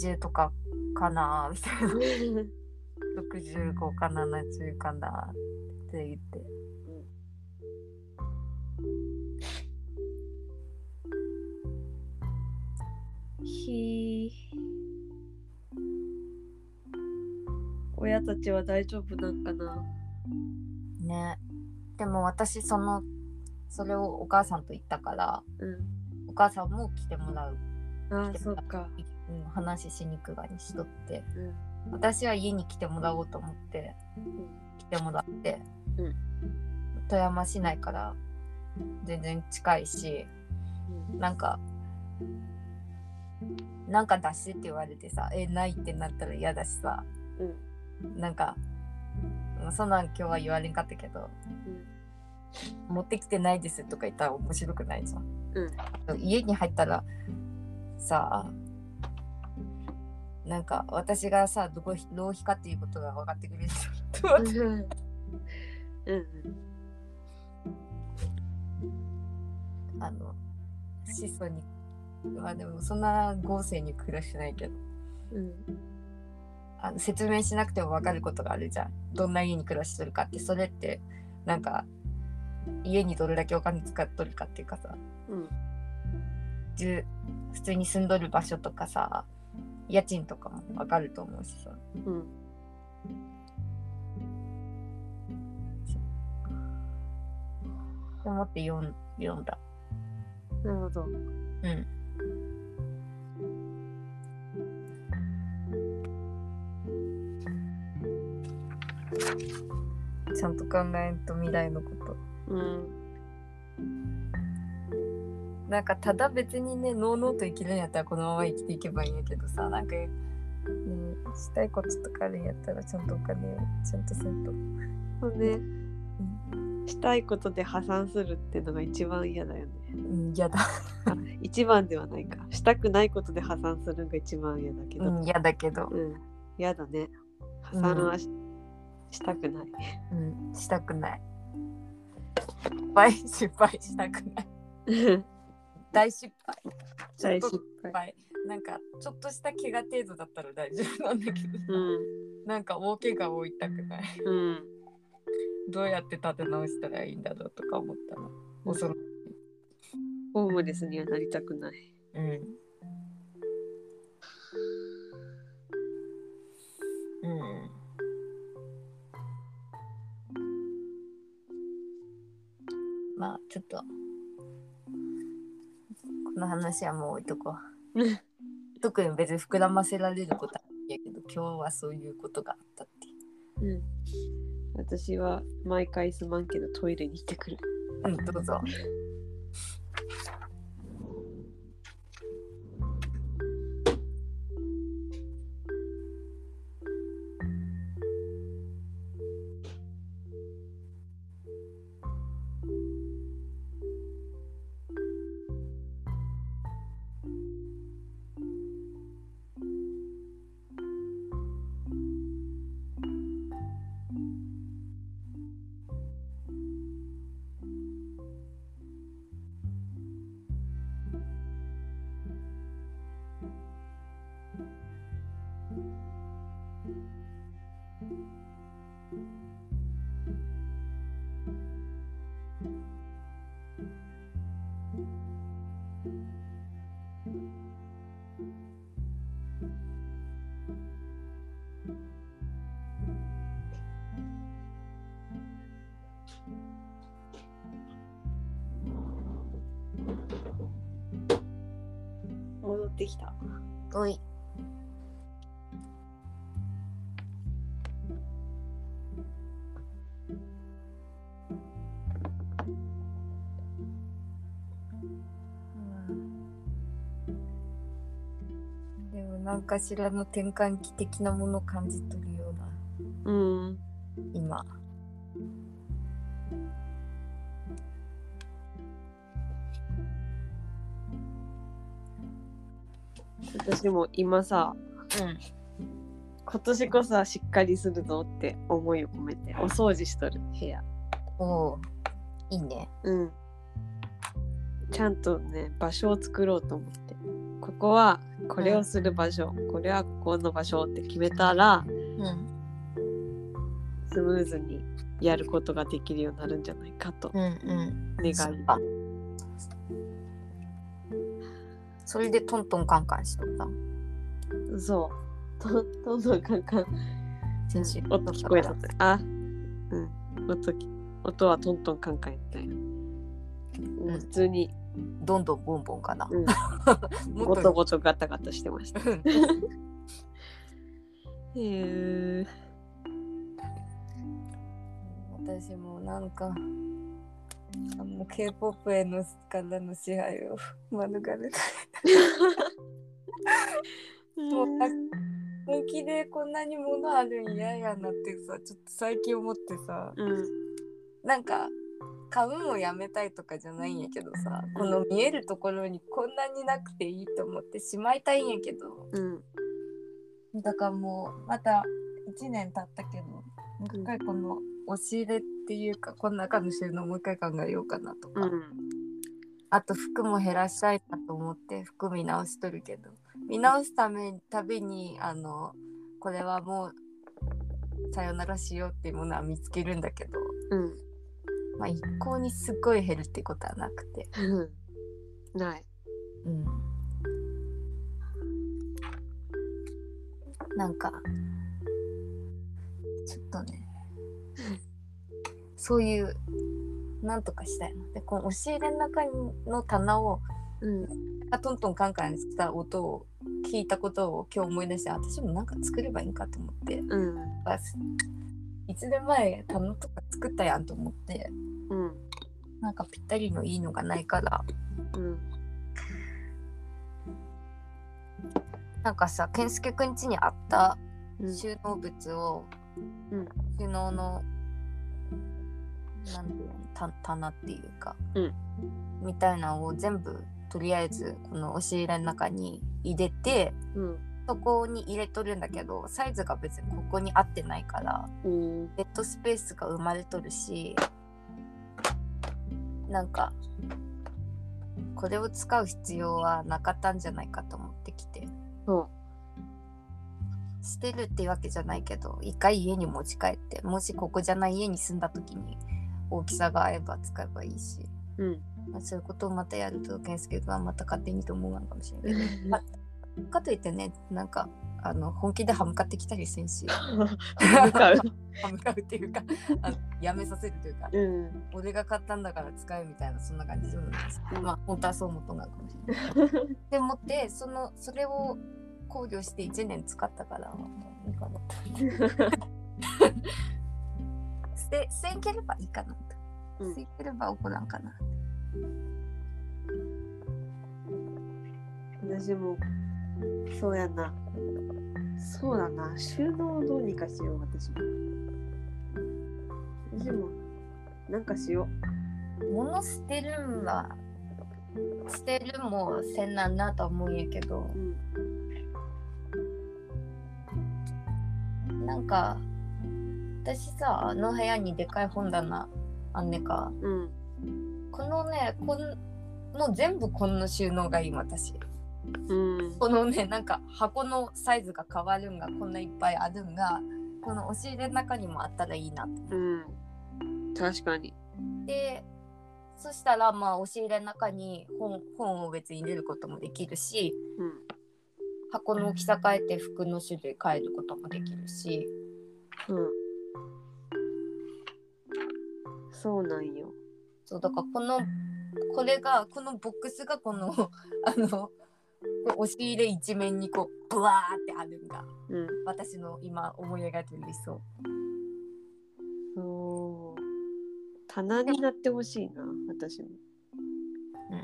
日70とかかなーみたいな。65か70かなって言ってひ親たちは大丈夫なんかな？ね。でも私そのそれをお母さんと言ったからうん。お母さんも来てもらう、ああそっか。うん、話しにくがにしとって。うん。私は家に来てもらおうと思って来てもらって、うん。富山市内から全然近いしなんかなんか出してって言われてさえないってなったら嫌だしさ。うん。なんかまあそんなん今日は言われんかったけど持ってきてないですとか言ったら面白くないじゃん。うん。家に入ったらさなんか私がさどこ浪費かっていうことが分かってくれると思ってうんうん。あの質素にまあでもそんな豪勢に暮らしてないけど。うん。あの説明しなくても分かることがあるじゃん。どんな家に暮らしてるかって。それってなんか家にどれだけお金使っとるかっていうかさ。うん。普通に住んどる場所とかさ家賃とかも分かると思うしさ。うん。と思って読ん読んだ。なるほど。うんちゃんと考えんと未来のこと。うん。なんかただ別にねのうのうと生きるんやったらこのまま生きていけばいいんやけどさなんか、ね、したいこととかあるんやったらちゃんとお金をちゃんとせんと、そうね。したいことで破産するってのが一番嫌だよね。うん、嫌だ。あ一番ではないか。したくないことで破産するのが一番嫌だけど。うん嫌だけど、うん。嫌だね。破産はし,、したくない。うん、したくない。失敗失敗したくない。大失敗。大ちょっと失敗。敗なんかちょっとした怪我程度だったら大丈夫なんだけど、うん。なんか大怪我を負いたくない。うん。どうやって立て直したらいいんだろうとか思ったら恐ろしホームレスにはなりたくない。うんまあちょっと。この話はもう置いとこう。特に別に膨らませられることはないけど今日はそういうことがあったってうん。私は毎回すまんけどトイレに行ってくる。うんどうぞってきた。おい。でも何かしらの転換期的なものを感じ取るような。うん私も今さうん。今年こそはしっかりするぞって思いを込めてお掃除しとる部屋。おおいいね。うん。ちゃんとね場所を作ろうと思って。ここはこれをする場所、これはここの場所って決めたらうん。スムーズにやることができるようになるんじゃないかとうんうんそれでトントンカンカンしとった？そう。とどんどんカンカン。先週。音聞こえた。あうん。音き音はトントンカンカンやったよ、うん、普通に、どんどんボンボンかな、うん、もっと。ゴトゴトガタガタしてました。へえ。私もなんかあの K-POP へのからの支配を免れたもう本気でこんなに物あるん嫌やなってさちょっと最近思ってさうん。なんか買うのやめたいとかじゃないんやけどさこの見えるところにこんなになくていいと思ってしまいたいんやけどうん。だからもうまた1年経ったけどもう一回この押し入れっていうかこの中の収納もう一回考えようかなとか、うん。あと服も減らしたいなと思って服見直しとるけど見直すためたびにあのこれはもうさよならしようっていうものは見つけるんだけど、うん。まあ、一向にすっごい減るってことはなくて、うん。ない。うん、なんかちょっとね そういうなんとかしたいのでこの押し入れの中の棚をうん。トントンカンカンした音を聞いたことを今日思い出して私もなんか作ればいいんかと思ってうん。あいつで前棚とか作ったやんと思ってうん。なんかぴったりのいいのがないからうん。なんかさ健介くん家にあったうん。収納物を、うん収納のなんていうのた棚っていうか、うんみたいなのを全部とりあえずこの押し入れの中に入れてうん。そこに入れとるんだけどサイズが別にここに合ってないからうん。ベッドスペースが生まれとるしなんかこれを使う必要はなかったんじゃないかと思ってきてそ捨てるっていうわけじゃないけど一回家に持ち帰ってもしここじゃない家に住んだ時に大きさが合えば使えばいいし、う。うん。まあ、そういうことをまたやると健介君はまた勝手にと思うのかもしれないけど、まあ、かといってねなんかあの本気で歯向かってきたりせんし向かう。歯向かうっていうかあのやめさせるというかうん。俺が買ったんだから使えみたいなそんな感じないですまあ本当はそう思っとんがかもしれない でもってそのそれを考慮して1年使ったからいいかな と捨て捨てればいいかなと。うん。捨てれば怒らんかな。私もそうやな。そうだな。収納をどうにかしよう私も。私もなんかしよ物捨てるんは捨てるもせんなんなとは思うんやけど。う、うん、なんか私さあの部屋にでかい本棚あんねか。うん。このねこんもう全部この収納がいい私。うん。このねなんか箱のサイズが変わるんがこんないっぱいあるんがこの押し入れの中にもあったらいいな。とうん。確かに。でそしたらまあ押し入れの中に本本を別に入れることもできるしうん。箱の大きさ変えて服の種類変えることもできるし。うんそうなんよ。そうだからこのこれがこのボックスがこの あの押し入れ一面にこうブワーってあるんがうん。私の今思い描いてる理想そう。棚になってほしいな私も。う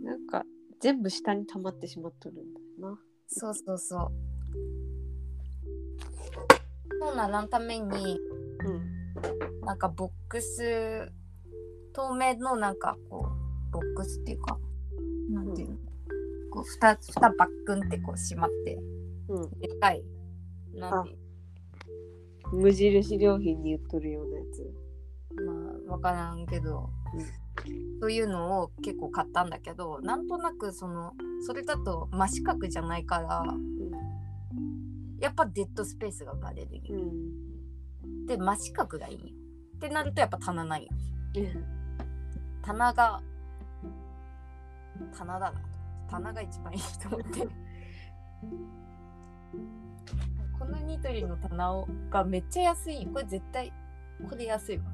んなんか全部下に溜まってしまっとるんだよな。そうそうそう。そうならんためにうんなんかボックス透明のなんかこうボックスっていうかなんていうの、こうふたふたバックンってこう閉まってうん。でかいなんていう無印良品に売っとるようなやつ。まあわからんけど、そういうのを結構買ったんだけどなんとなくそのそれだと真四角じゃないからやっぱデッドスペースが生まれるうんで真四角がいいんよ。ってなるとやっぱ棚ないよ。うん。棚が棚だな棚が一番いいと思って。このニトリの棚をがめっちゃ安い。これ絶対これ安いわ。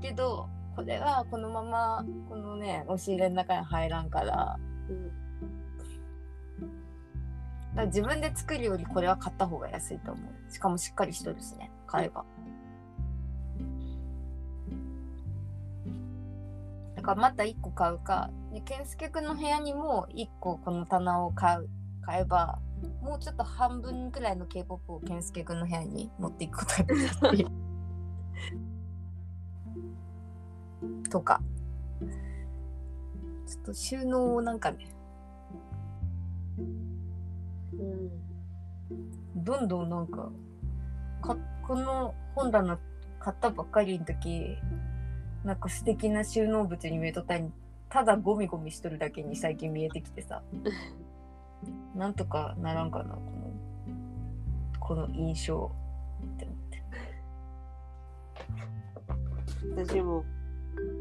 けどこれはこのままこのね押し入れの中に入らんから。うん。から自分で作るよりこれは買った方が安いと思う。しかもしっかりしとるしね買えば、だからまた1個買うか。で健介くんの部屋にも1個この棚を買う。買えばもうちょっと半分くらいの K-POP を健介くんの部屋に持っていくことができる。とか。ちょっと収納をなんかね。うん。どんどんなんかかこの本棚買ったばっかりの時なんか素敵な収納物に見えとったにただゴミゴミしとるだけに最近見えてきてさ。なんとかならんかなこのこの印象って思って。私も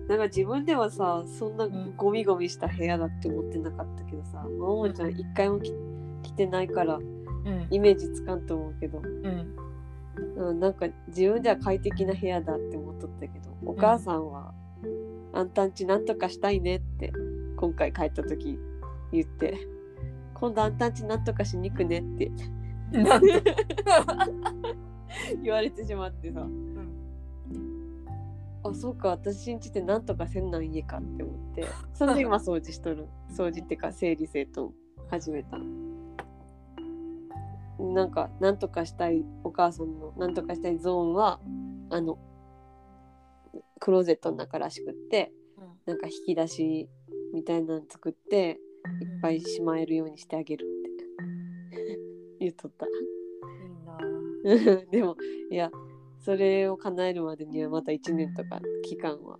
なんか自分ではさそんなん。ゴミゴミした部屋だって思ってなかったけどさももちゃん一回もき来てないからうん。イメージつかんと思うけど、うんうん、なんか自分では快適な部屋だって思っとったけどお母さんは、あんたんちなんとかしたいねって今回帰った時言って今度あんたんちなんとかしに行くねって 言われてしまってさ、あそうか私んちってなんとかせんなん家かって思って それで今掃除しとる。掃除ってか整理整頓始めたなんかなんとかしたいお母さんのなんとかしたいゾーンはあのクローゼットの中らしくってなんか引き出しみたいなの作っていっぱいしまえるようにしてあげるって。言っとった。いいな。でもいやそれを叶えるまでにはまた1年とか期間は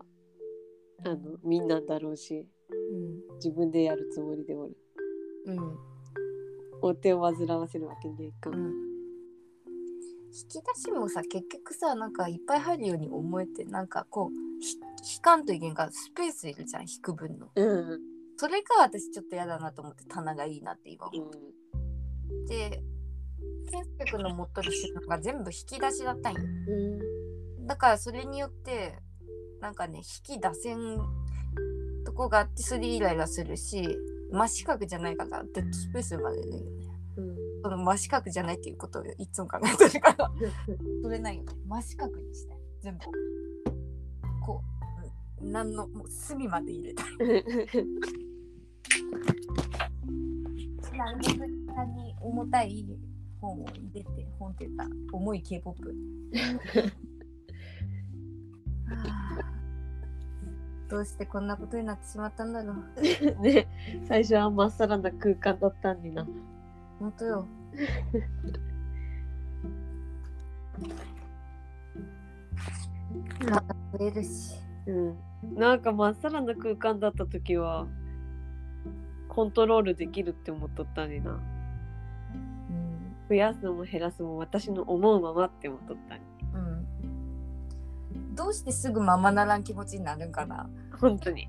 あのみんなだろうしうん。自分でやるつもりでおる。うんお手を煩わせるわけにはいかん、うん。引き出しもさ結局さなんかいっぱい入るように思えてなんかこうひ引かんといけんからスペースいるじゃん引く分の。うん。それが私ちょっと嫌だなと思って棚がいいなって今思う。ん。って健介君の持っとる収納が全部引き出しだったんよ。だからそれによってなんかね引き出せんとこがあってそれイライラするし真四角じゃないからデッドスペースまでね。うん。その真四角じゃないっていうことをいつも考えてるから。それないよね。真四角にして全部。こう何のもう隅まで入れたい。なるべく下に重たい本を入れて本っていうか重い K-POP はあどうしてこんなことになってしまったんだろう。ね最初はまっさらな空間だったんにな。本当よ。また増えるし。うん。なんかまっさらな空間だった時はコントロールできるって思っとったんにな。うん。増やすのも減らすのも私の思うままって思っとったんに。うんどうしてすぐままならん気持ちになるんかな？本当に。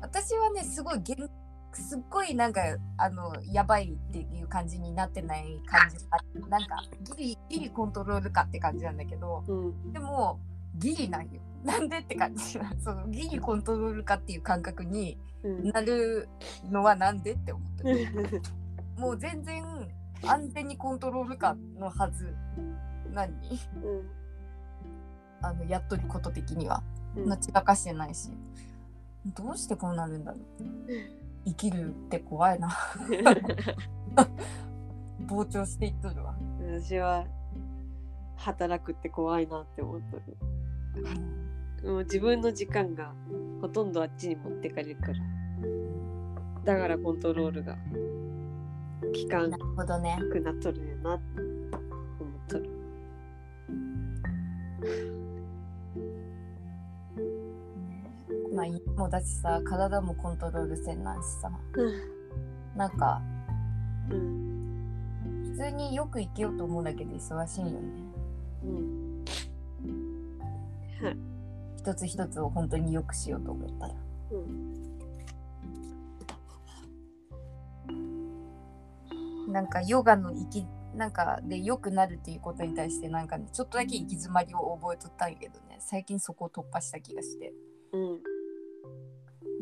私はねすごいげんすっごいなんかあのやばいっていう感じになってない感じ。あなんかギリギリコントロールかって感じなんだけどうん。でもギリなんよ。なんでって感じ。そのギリコントロールかっていう感覚にうん。なるのはなんでって思ってる もう全然安全にコントロールかのはず。何？あのやっとること的には。うん。な散らかしてないし。どうしてこうなるんだろう生きるって怖いな。膨張していっとるわ、私は働くって怖いなって思っとる。もう自分の時間がほとんどあっちに持ってかれるから。だからコントロールが効かんなるほどねくなっとるんやなって思っとるまあもうだしさ体もコントロールせんなんしさ。なんかうん。普通によく生きようと思うだけで忙しいよね。うん。はい。一つ一つを本当によくしようと思ったら。うん。なんかヨガの生きなんかで良くなるっていうことに対してなんかねちょっとだけ行き詰まりを覚えとったんやけどね。最近そこを突破した気がして。うん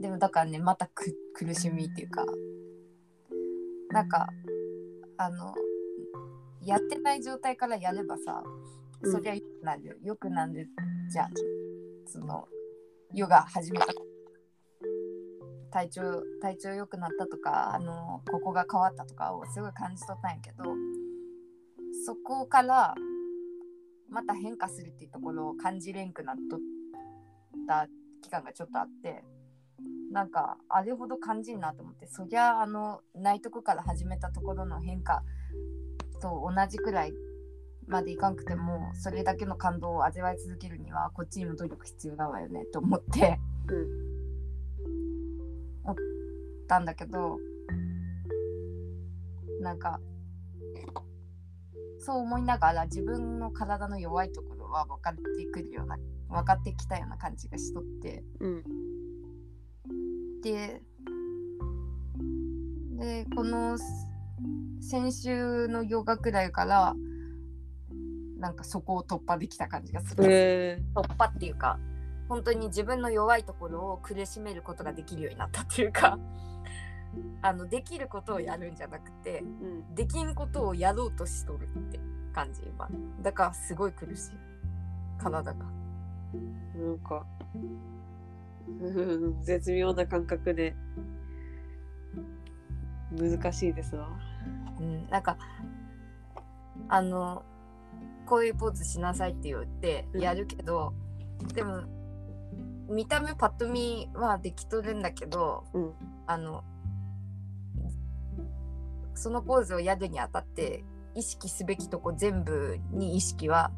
でもだからねまたく苦しみっていうか。なんかあのやってない状態からやればさうん。そりゃ良くなるよ。良くなるじゃん。そのヨガ始めた。体調体調良くなったとかあのここが変わったとかをすごい感じ取ったんやけどそこからまた変化するっていうところを感じれんくなっとった期間がちょっとあってなんかあれほど感じんなと思ってそりゃあのないとこから始めたところの変化と同じくらいまでいかんくてもそれだけの感動を味わい続けるにはこっちにも努力必要だわよねと思ってうん思ったんだけどなんかそう思いながら自分の体の弱いところは分かってくるような分かってきたような感じがしとって。うん。ででこの先週のヨガくらいからなんかそこを突破できた感じがする。へえ突破っていうか本当に自分の弱いところを苦しめることができるようになったっていうか あのできることをやるんじゃなくてうん。できんことをやろうとしとるって感じ今。だからすごい苦しい。体が。なんかうん絶妙な感覚で。難しいですわ。うんなんかあのこういうポーズしなさいって言ってやるけど、でも見た目パッと見はできとるんだけどうん。あのそのポーズをやるにあたって意識すべきとこ全部に意識は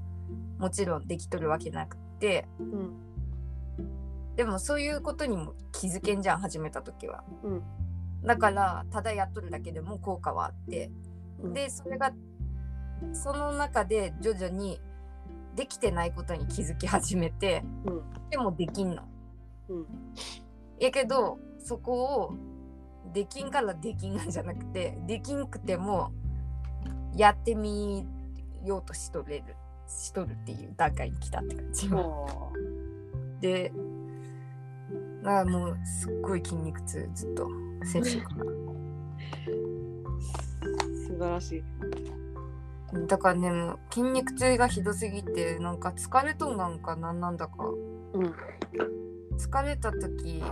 もちろんできとるわけなくてうんでもそういうことにも気づけんじゃん始めた時は。うん。だからただやっとるだけでも効果はあって。うん。でそれがその中で徐々にできてないことに気づき始めてうん。でもできんの。うん。やけどそこをできんからできんなんじゃなくてできんくてもやってみようとしとれるしとるっていう段階に来たって感じ。はでだからもうすっごい筋肉痛ずっと。先週から。あ素晴らしい。だからねもう筋肉痛がひどすぎてなんか疲れとんなんかなんなんだか。うん。疲れた時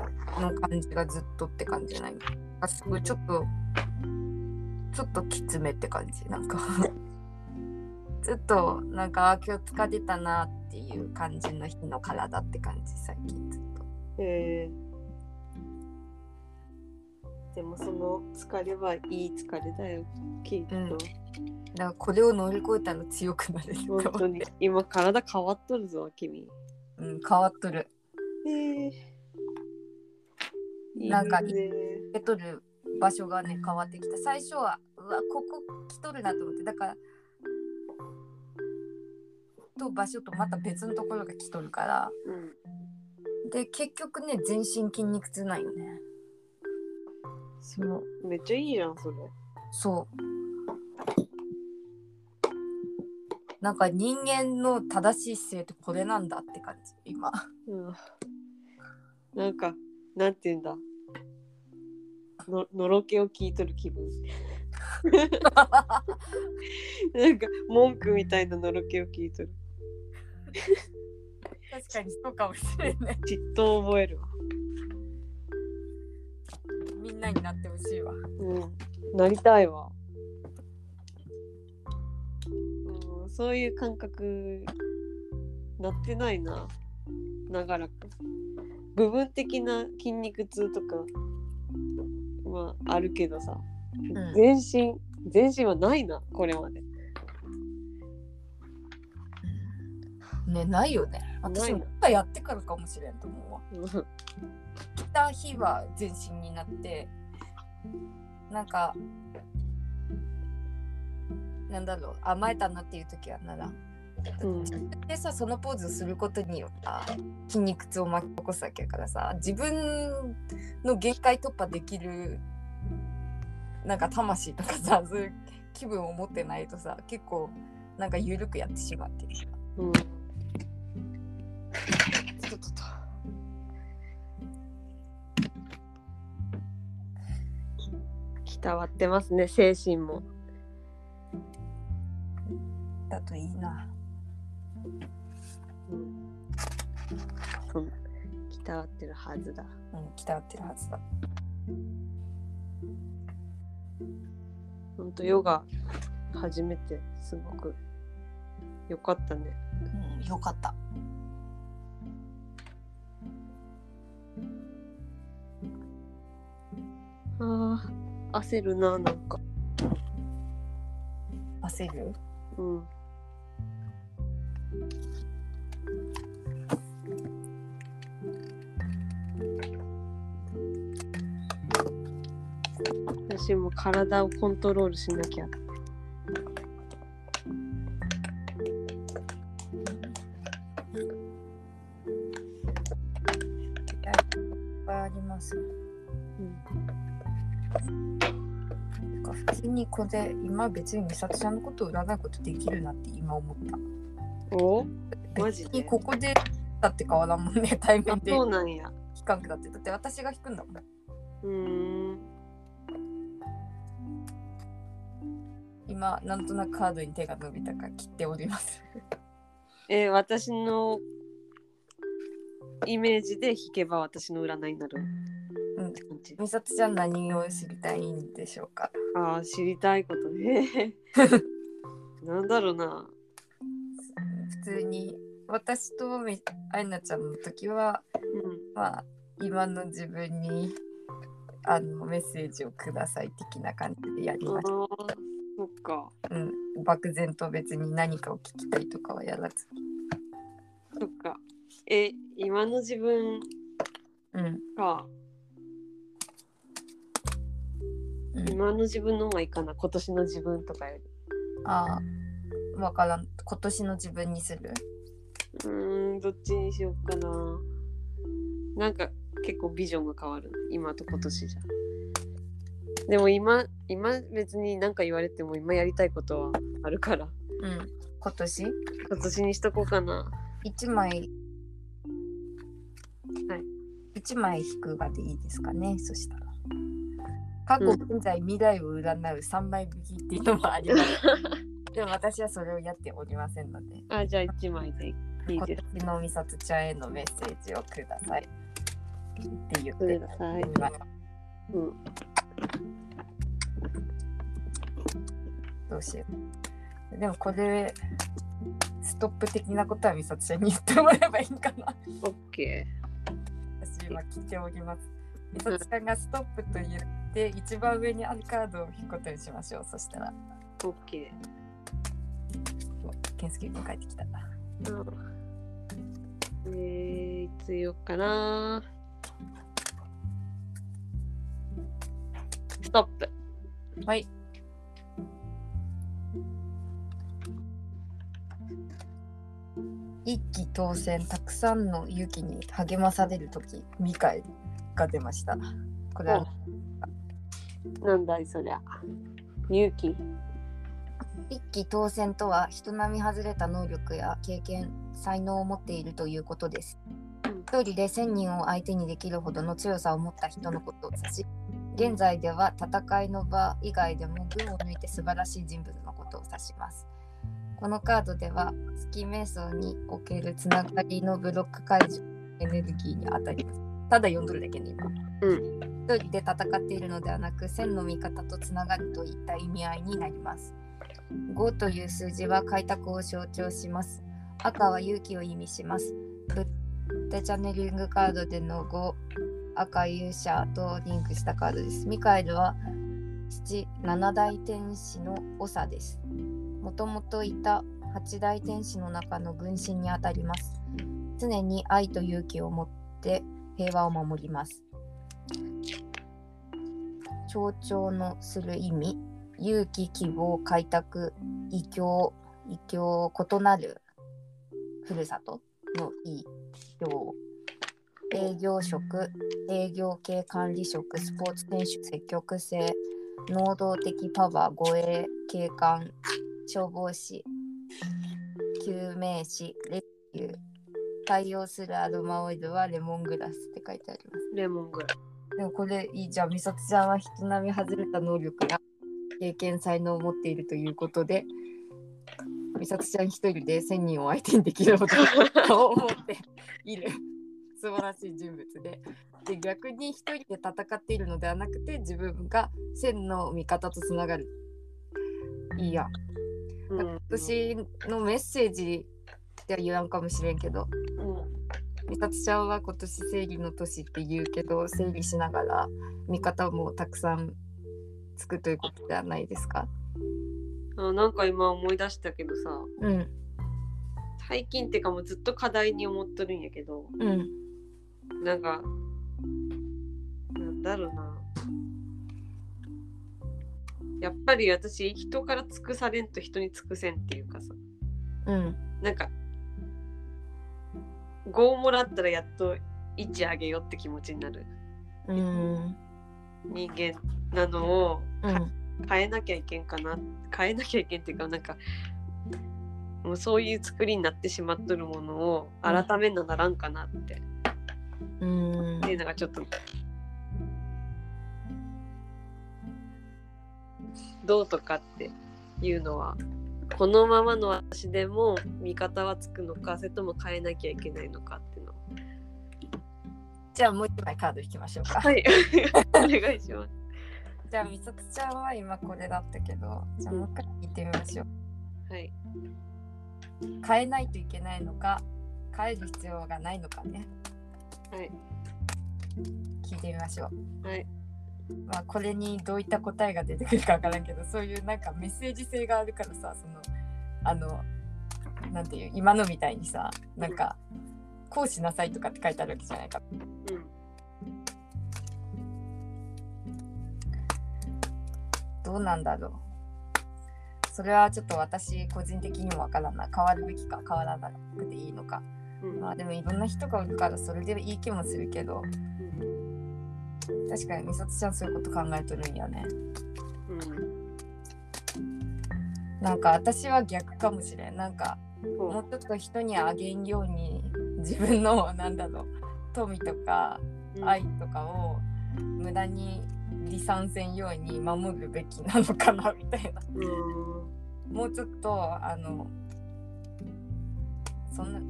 の感じがずっとって感じじゃない？あすごいちょっとちょっときつめって感じなんか。ずっとなんかあ今日疲れたなっていう感じの日の体って感じ最近ずっとえー、でもその疲れはいい疲れだよきっと、うん。だからこれを乗り越えたら強くなれる本当に。今体変わっとるぞ君。うん変わっとる。えー、なんかね。受け取る場所がね変わってきた。最初はうわここ来とるなと思って。だからと場所とまた別のところが来とるから。うんで結局ね全身筋肉痛なんよね。そう。めっちゃいいじゃんそれ。そう。なんか人間の正しい姿勢ってこれなんだって感じ今。うん。なんかなんて言うんだ。ののろけを聞いとる気分。なんか文句みたいなのろけを聞いとる確かにそうかもしれない。ちっと覚えるわ。みんなになってほしいわ。うん。なりたいわ、うん、そういう感覚なってないな。長らく。部分的な筋肉痛とかまああるけどさ、ん。全身全身はないなこれまでねないよね。私もやってからかもしれんと思うわ。うん来た日は全身になってなんかなんだろう甘えたなっていう時はならうん。でさそのポーズをすることによって筋肉痛を巻き起こすわけやからさ自分の限界突破できるなんか魂とかさそういう気分を持ってないとさ結構なんか緩くやってしまってる。うんちょっときたわってますね精神もだといいな。うん。そんきたわってるはずだ。うん、期待ってるはずだ。ほんとヨガ初めてすごくよかったね。うん、よかった。ああ、焦るな、なんか。焦る？うん。私も体をコントロールしなきゃ。あります。うん。なんか普通にこれ今別に美里ちゃんのことを占うことできるなって今思った。お？マジで？ここでだって変わらんもんね対あ面でそうなんや。引かんくだってだって私が引くんだもん。うーん。今なんとなくカードに手が伸びたから切っております。えー私のイメージで弾けば私の占いになるうんって感じ。美里ちゃん何を知りたいんでしょうかああ、知りたいことね。なんだろうな。普通に私とみあいなちゃんの時はうん。まあ今の自分にあのメッセージをください的な感じでやりああまし、そっか。た。うん、漠然と別に何かを聞きたいとかはやらず。そっか。え、今の自分うん。うん、今の自分の方がいいかな？今年の自分とかより。ああ、わからん。今年の自分にする？うーん、どっちにしようかな。なんか結構ビジョンが変わる。今と今年じゃ。でも今、今別に何か言われても今やりたいことはあるから。うん。今年？今年にしとこうかな。1枚。はい。1枚引くがでいいですかね。そしたら。過去、現在、未来を占う3枚引きっていうのもあります。でも私はそれをやっておりませんので。あ、じゃあ1枚でいい今です。年のみさとちゃんへのメッセージをください。って言っくてださい。今うん。どうしよう。でもこれ、ストップ的なことはみさとちゃんに言ってもらえばいいかな。オッケ私今聞いております。みさとちゃんがストップと言って、一番上にあるカードを引くことにしましょう。そしたら、ー。オッケ健介君帰ってきた。ー。うん。えー、いつ言おうかな。ストップ。はい。一気当選たくさんの勇気に励まされる時ミカエルが出ましたこれはなんだいそりゃ。勇気。一気当選とは人並み外れた能力や経験才能を持っているということですうん一人で1000人を相手にできるほどの強さを持った人のことを指し現在では戦いの場以外でも群を抜いて素晴らしい人物のことを指しますこのカードでは月瞑想におけるつながりのブロック解除エネルギーに当たりますただ読んどるだけね今うん。一人で戦っているのではなく千の味方とつながるといった意味合いになります。5という数字は開拓を象徴します。赤は勇気を意味します。ブッテチャネリングカードでの5赤勇者とリンクしたカードです。ミカエルは父七大天使の長です。もともといた八大天使の中の軍神にあたります。常に愛と勇気を持って平和を守ります。象徴のする意味勇気希望開拓異教異教異なるふるさとの異教。営業職営業系管理職スポーツ選手積極性能動的パワー護衛警官消防士救命士レスキュー。対応するアロマオイルはレモングラスって書いてあります。レモングラス。でもこれいいじゃん。美里ちゃんは人並み外れた能力や経験才能を持っているということで、美里ちゃん一人で1,000人を相手にできるほど思っている。素晴らしい人物で。で逆に一人で戦っているのではなくて自分が千の味方とつながる。いいや。うん。私のメッセージって言わんかもしれんけど。うん美里ちゃんは今年生理の年って言うけど生理しながら味方もたくさんつくということではないですか？あなんか今思い出したけどさうん。最近ってかもうずっと課題に思っとるんやけどうん。なんかなんだろうな。やっぱり私人から尽くされんと人に尽くせんっていうかさ。うん。なんか5もらったらやっと1あげようって気持ちになる。うん。人間なのをうん。変えなきゃいけんかな。変えなきゃいけんっていうかなんかもうそういう作りになってしまっとるものを改めんなならんかなって、うん。っていうのがちょっと。どうとかっていうのはこのままの私でも味方はつくのかそれとも変えなきゃいけないのかっていうのじゃあもう一枚カード引きましょうか。はいお願いしますじゃあ、みさとちゃんは今これだったけど、じゃあもう一回聞いてみましょう。はい変えないといけないのか、変える必要がないのかね。はい聞いてみましょう。はいまあ、これにどういった答えが出てくるかわからんけど、そういうなんかメッセージ性があるからさ、その、あの、なんていう、今のみたいにさ、なんか、こうしなさいとかって書いてあるわけじゃないか。うんどうなんだろう。それはちょっと私個人的にもわからんな。変わるべきか変わらなくていいのか。うんまあでもいろんな人がいるからそれでいい気もするけど、確かに美里ちゃんそういうこと考えとるんやね。うんなんか私は逆かもしれん。なんかほもうちょっと人にあげんように自分のなんだろう 富とかう愛とかを無駄に離散せんように守るべきなのかなみたいな。うんもうちょっとあのそんな、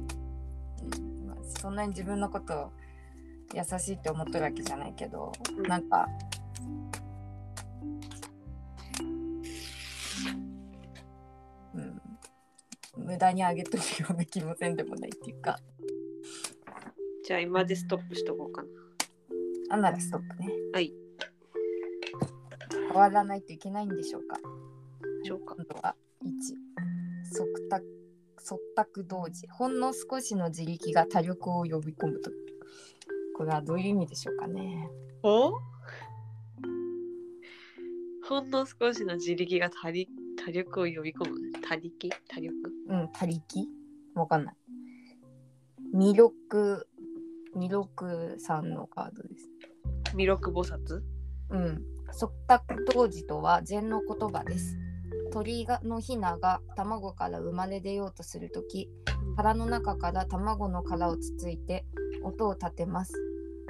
そんなに自分のこと優しいって思っとるわけじゃないけど、うん。なんかうん。無駄にあげとるような気もせんでもないっていうか。じゃあ今でストップしとこうかな。あならストップね。はい。変わらないといけないんでしょうか。しょうか。今度は1即託即託同時。ほんの少しの自力が多力を呼び込むとこれはどういう意味でしょうかね。おほんの少しの自力が多力多力を呼び込む。多力多力？うん他力わかんない。魅力魅力さんのカードです。弥勒菩薩？うん。即託同時とは禅の言葉です。鳥がのヒナが卵から生まれ出ようとするとき腹の中から卵の殻をつついて音を立てます。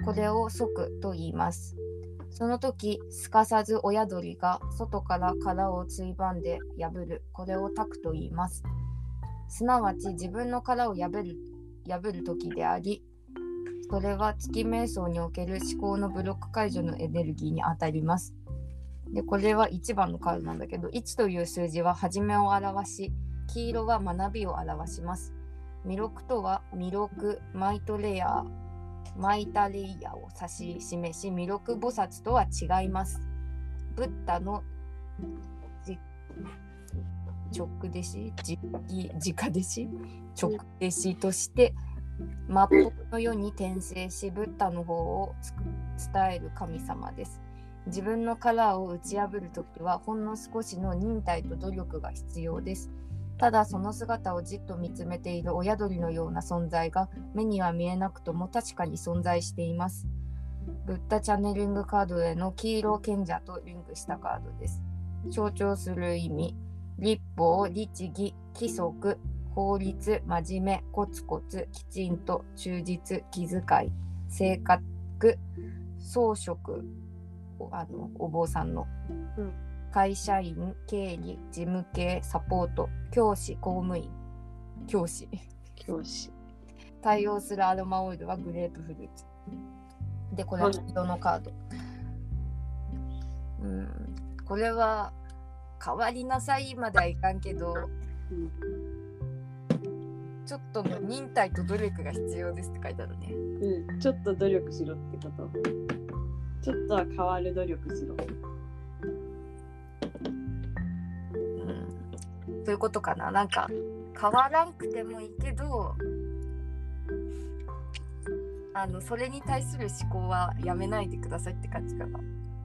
これを即と言います。その時、すかさず親鳥が外から殻をついばんで破る。これをタクと言います。すなわち自分の殻を破る破る時であり、それは月瞑想における思考のブロック解除のエネルギーにあたります。で、これは1番のカードなんだけど、1という数字は始めを表し、黄色は学びを表します。弥勒とは弥勒マイトレアマイタレイヤーを指し示し弥勒菩薩とは違います。ブッダの直弟子直直弟子直弟子として末法の世に転生しブッダの方を伝える神様です。自分の殻を打ち破るときはほんの少しの忍耐と努力が必要です。ただその姿をじっと見つめている親鳥のような存在が目には見えなくとも確かに存在しています。ブッダチャネリングカードへの黄色賢者とリンクしたカードです。象徴する意味、立法、律儀、規則、法律、真面目、コツコツ、きちんと、忠実、気遣い、性格、装飾、あのお坊さんのうん会社員経理事務系サポート教師公務員。教師。教師。対応するアロマオイルはグレープフルーツ。でこれは黄色のカード。うん。これは変わりなさいまではいかんけどうんちょっとの忍耐と努力が必要ですって書いてあるね。うん、ちょっと努力しろってこと。ちょっとは変わる努力しろ。そういうことかな。なんか変わらんくてもいいけどあのそれに対する思考はやめないでくださいって感じかな。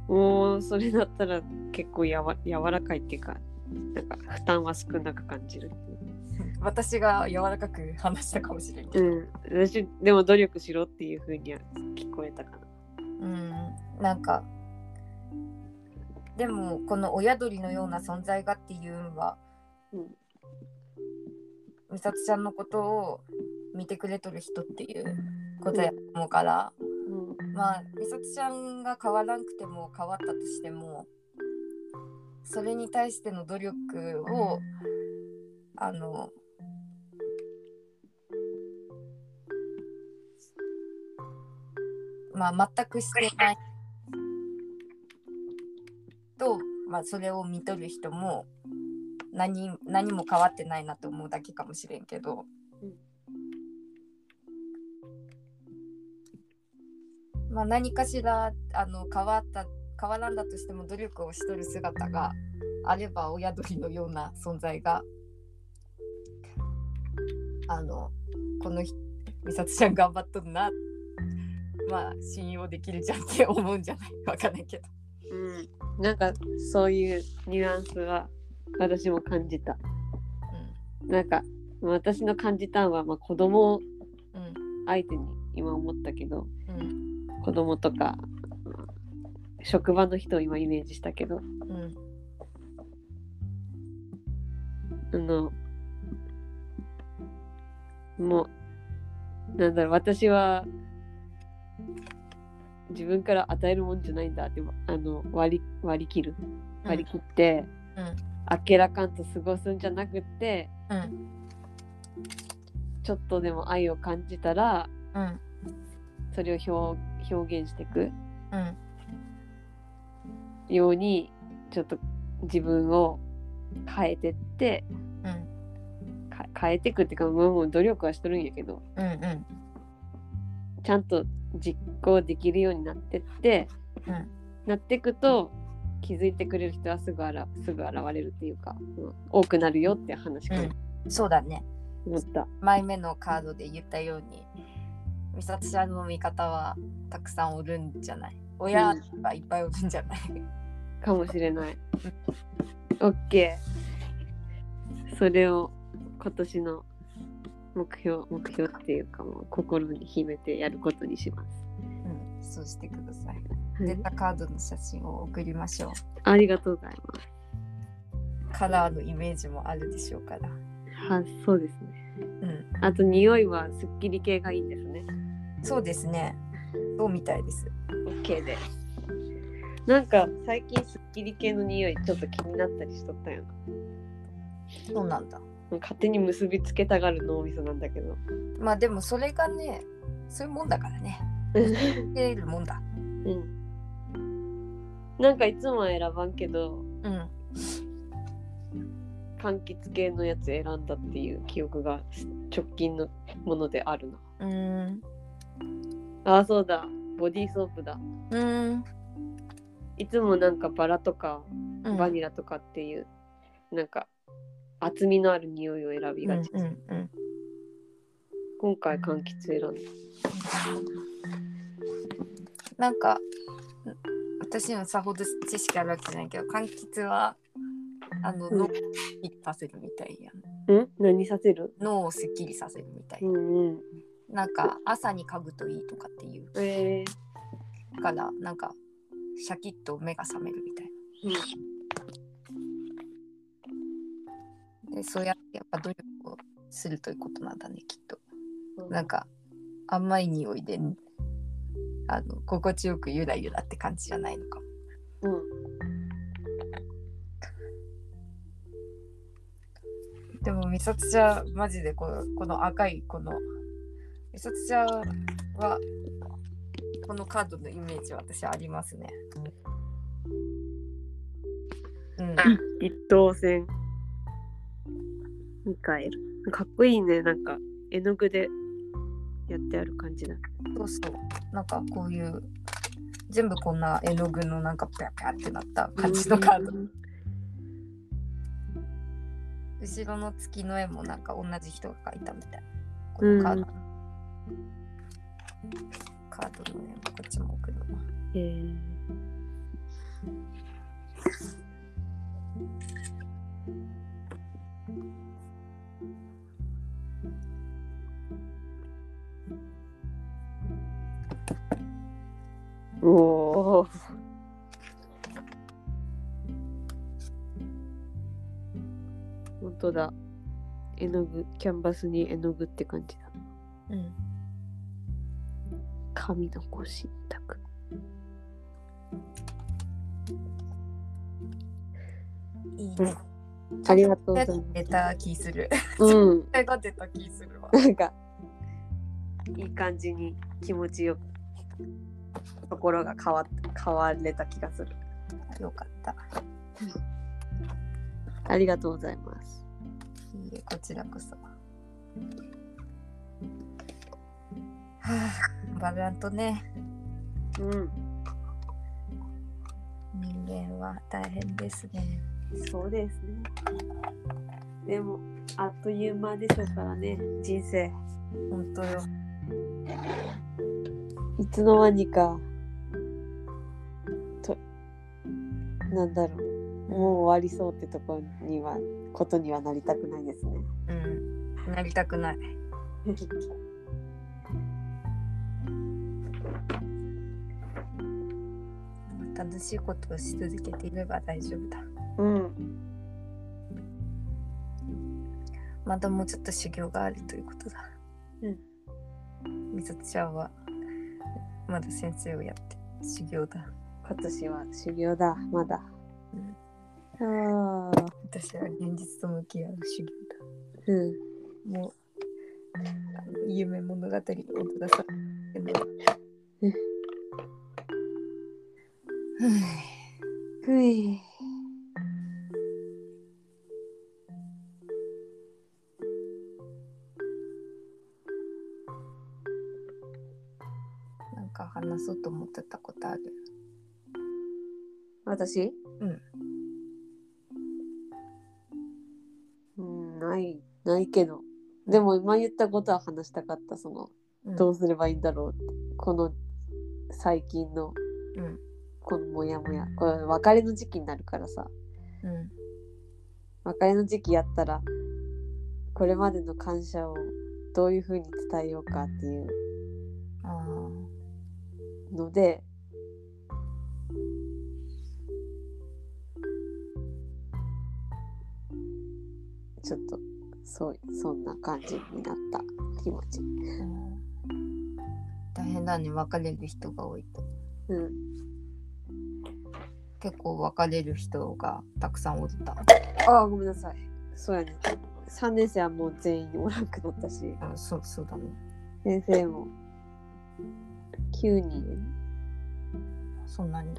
もうそれだったら結構やわ柔らかいっていうか、なんか負担は少なく感じる。私が柔らかく話したかもしれんけど、うん、私でも努力しろっていう風には聞こえたかな。うん、なんかでもこの親鳥のような存在がっていうのはうん、美里ちゃんのことを見てくれとる人っていうことやと思うから、うん、まあ美里ちゃんが変わらんくても変わったとしてもそれに対しての努力をあのまあ全くしてない。と、まあ、それを見とる人も何何も変わってないなと思うだけかもしれんけど、まあ、何かしらあの変わった変わらんだとしても努力をしとる姿があれば親鳥のような存在があのこの美里ちゃん頑張っとるな。まあ信用できるじゃんって思うんじゃない？わかんないけど。うん、なんかそういうニュアンスは私も感じた。なんか私の感じたのは、まあ、子供うんうん相手に今思ったけどうん。子供とかまあ職場の人を今イメージしたけどうん。あのもうなんだろう私は自分から与えるもんじゃないんだってあの割り割り切る。割り切って、うんあっけらかんと過ごすんじゃなくってうん。ちょっとでも愛を感じたらうん。それを表表現していくうん。ようにちょっと自分を変えてってうん。か変えていくっていうかもうもう努力はしとるんやけどうんうん。ちゃんと実行できるようになってってうん。なっていくと気づいてくれる人はすぐあらすぐ現れるっていうか、うん多くなるよって話かな、そうだね思った。前目のカードで言ったように美里ちゃんの味方はたくさんおるんじゃない？親がいっぱいおるんじゃない、かもしれない。オッケー。それを今年の目標目標っていうかもう心に秘めてやることにします。うん、そうしてください出たカードの写真を送りましょうありがとうございます。カラーのイメージもあるでしょうからはそうですね。うんあと匂いはすっきり系がいいんですね。そうですねそうみたいですオッケーです。なんか最近すっきり系の匂いちょっと気になったりしとったよな。そうなんだ勝手に結びつけたがる脳みそなんだけど。まあでもそれがねそういうもんだからねう受けるもんだん。なんかいつもは選ばんけど、うん柑橘系のやつ選んだっていう記憶が直近のものであるな。うーんああ、そうだ。ボディーソープだ。うーんいつもなんかバラとかうんバニラとかっていう、なんか厚みのある匂いを選びがち。うんうんうん今回柑橘選んだ。なんか私のさほど知識あるわけじゃないけど柑橘はあのうん。脳をさせるみたいやん。ん何させる？脳をすっきりさせるみたい、うんうん。なんか朝に嗅ぐといいとかっていう。え。ーからなんかシャキッと目が覚めるみたいな。でそうやってやっぱ努力をするということなんだねきっと。うん。なんか甘い匂いであの心地よくゆらゆらって感じじゃないのかも。うん、でも美里ちゃんマジでここの赤いこの美里ちゃんはこのカードのイメージ私ありますね。うん、一等船ミカエルかっこいいね。なんか絵の具でやってある感じだ。そうそう。なんかこういう全部こんな絵の具のなんかピャピャってなった感じのカード。うん後ろの月の絵もなんか同じ人が描いたみたい。このカード、カードの絵もこっちも送るわ。えーおお。本当だ。絵の具、キャンバスに絵の具って感じだ。うん。紙のご神託。いいね。ありがとうございます。出た気する。うん。手が出た気するわ。なんか、いい感じに気持ちよく、心が変わっ変われた気がする。よかった。ありがとうございます。いいえ、こちらこそ。はあ、バランとね、うん。人間は大変ですね。そうですね。でも、あっという間でしょうからね、人生。本当よ。いつの間にか、と、なんだろう。もう終わりそうってところには、ことにはなりたくないですね。うん。なりたくない。楽しいことをし続けていれば大丈夫だ。うん。まだもうちょっと修行があるということだ。うん。みさとちゃんはまだ先生をやって修行だ。今年は修行だ、まだ。ああ。私は現実と向き合う修行うん。だ。もう夢物語を踊らされてるうんふい。話そうと思ってたことある。私？うん。うん、ない、ないけど。でも今言ったことは話したかった。その、どうすればいいんだろうって。この最近の、うんこのモヤモヤ。これ別れの時期になるからさ。うん別れの時期やったら、これまでの感謝をどういうふうに伝えようかっていうあので、ちょっと、そう、そんな感じになった気持ち。ーうん大変だね別れる人が多いとうん。結構別れる人がたくさんおったああ、ごめんなさい。そうやね。3年生はもう全員おらんくなったし、あそうそうだね先生も9人。そんなに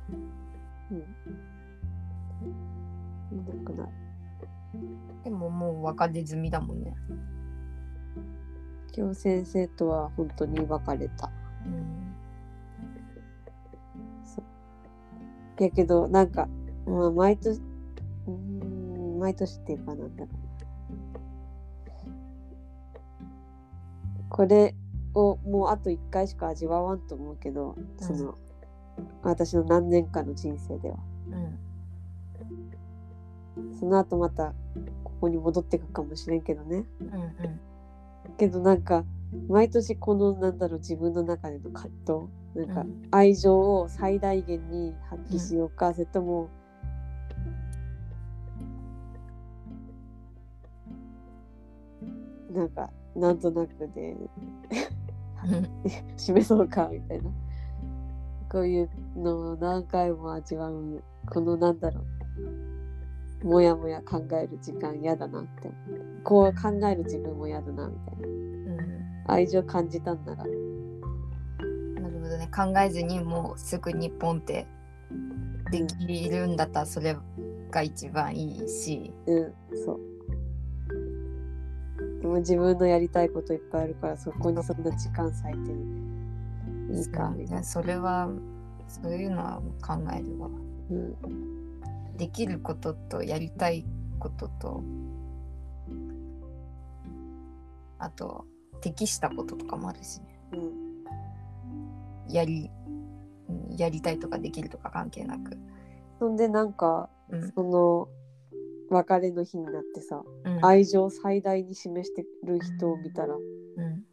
うん。いなくなる。でももう別れ済みだもんね今日先生とは本当に別れた。うんやけど、なんか、まあ、毎年、うーん、毎年っていうかなんだろう。これをもうあと1回しか味わわんと思うけど、その、私の何年かの人生では。うんその後またここに戻ってくかもしれんけどね。うんうんけどなんか毎年このなんだろう自分の中での葛藤なんかうん愛情を最大限に発揮しようか、それともなんかなんとなくで。示そうかみたいな。こういうのを何回も味わう。このなんだろう。もやもや考える時間嫌だなって。こう考える自分も嫌だなみたいな。うん。愛情感じたんなら。なるほどね。考えずにもうすぐにポンってできるんだったらそれが一番いいし、うん。そうでも自分のやりたいこといっぱいあるからそこにそんな時間割いていいかいな、それはそういうのは考えるわ。うん、できることとやりたいこととあと適したこととかもあるしね。うん、やりうんやりたいとかできるとか関係なく、そんでなんかうん。その別れの日になってさうん。愛情を最大に示してる人を見たらうん。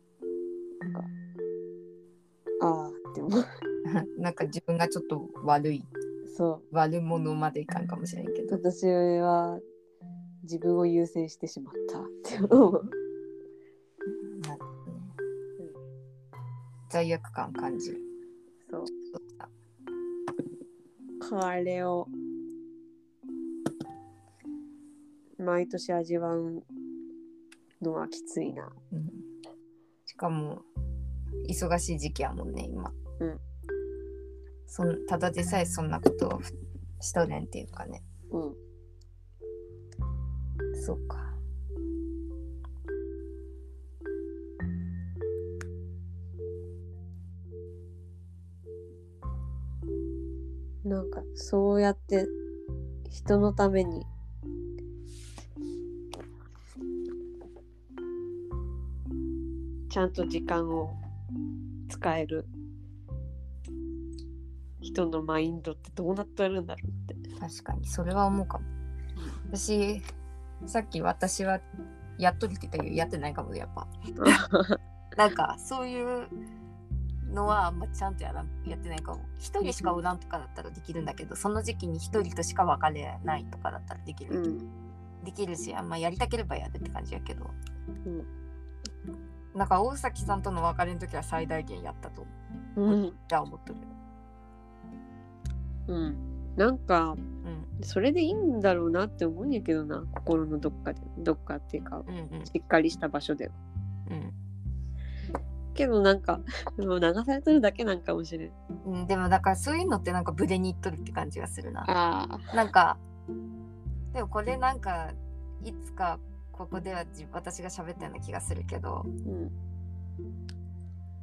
ああって思う。なんか自分がちょっと悪いそ悪者までいかんかもしれんけど。う私は自分を優先してしまったって思う。なるほどね罪悪感感じる。そう。これを毎年味わうのはきついな。うん。しかも忙しい時期やもんね今、うん。そんただでさえそんなことをしとれんっていうかね。うん。そうか。なんかそうやって人のためにちゃんと時間を使える人のマインドってどうなってるんだろうって。確かにそれは思うかも。私さっき私はやっとるって言ったけどやってないかもやっぱ。なんかそういうのはあんまちゃんとやらんやってないかも。一人しかおらんとかだったらできるんだけどその時期に一人としか別れないとかだったらできる、うん。できるしあんまやりたければやるって感じやけど。うんなんか大崎さんとの別れの時は最大限やったと。思ううん。じゃあ思っとるうん、なんかうん。それでいいんだろうなって思うんやけどな心のどっかで。どっかっていうかうんしっかりした場所では。うん。けどなんか もう流されてるだけなんかもしれん。うん、うん、でもだからそういうのってなんかブレにいっとるって感じがするな。ああなんかでもこれなんかいつかここではじ私が喋ったような気がするけど。うん。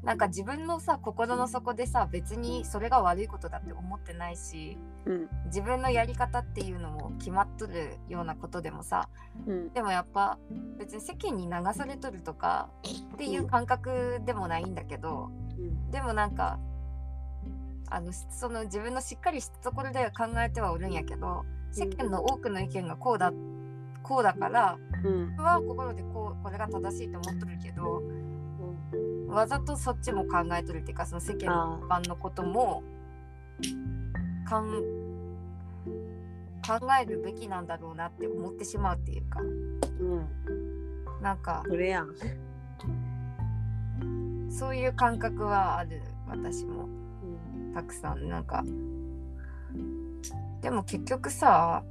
なんか自分のさ心の底でさ別にそれが悪いことだって思ってないしうん。自分のやり方っていうのも決まっとるようなことでもさうん。でもやっぱ別に世間に流されとるとかっていう感覚でもないんだけどでもなんかあのその自分のしっかりしたところでは考えてはおるんやけど世間の多くの意見がこうだこうだからうん。僕は心でこうこれが正しいと思っとるけどわざとそっちも考えとるっていうかその世間の一般のこともかん考えるべきなんだろうなって思ってしまうっていうか。うん。なんかそれやん、そういう感覚はある私も。うん。たくさんなんか。でも結局さ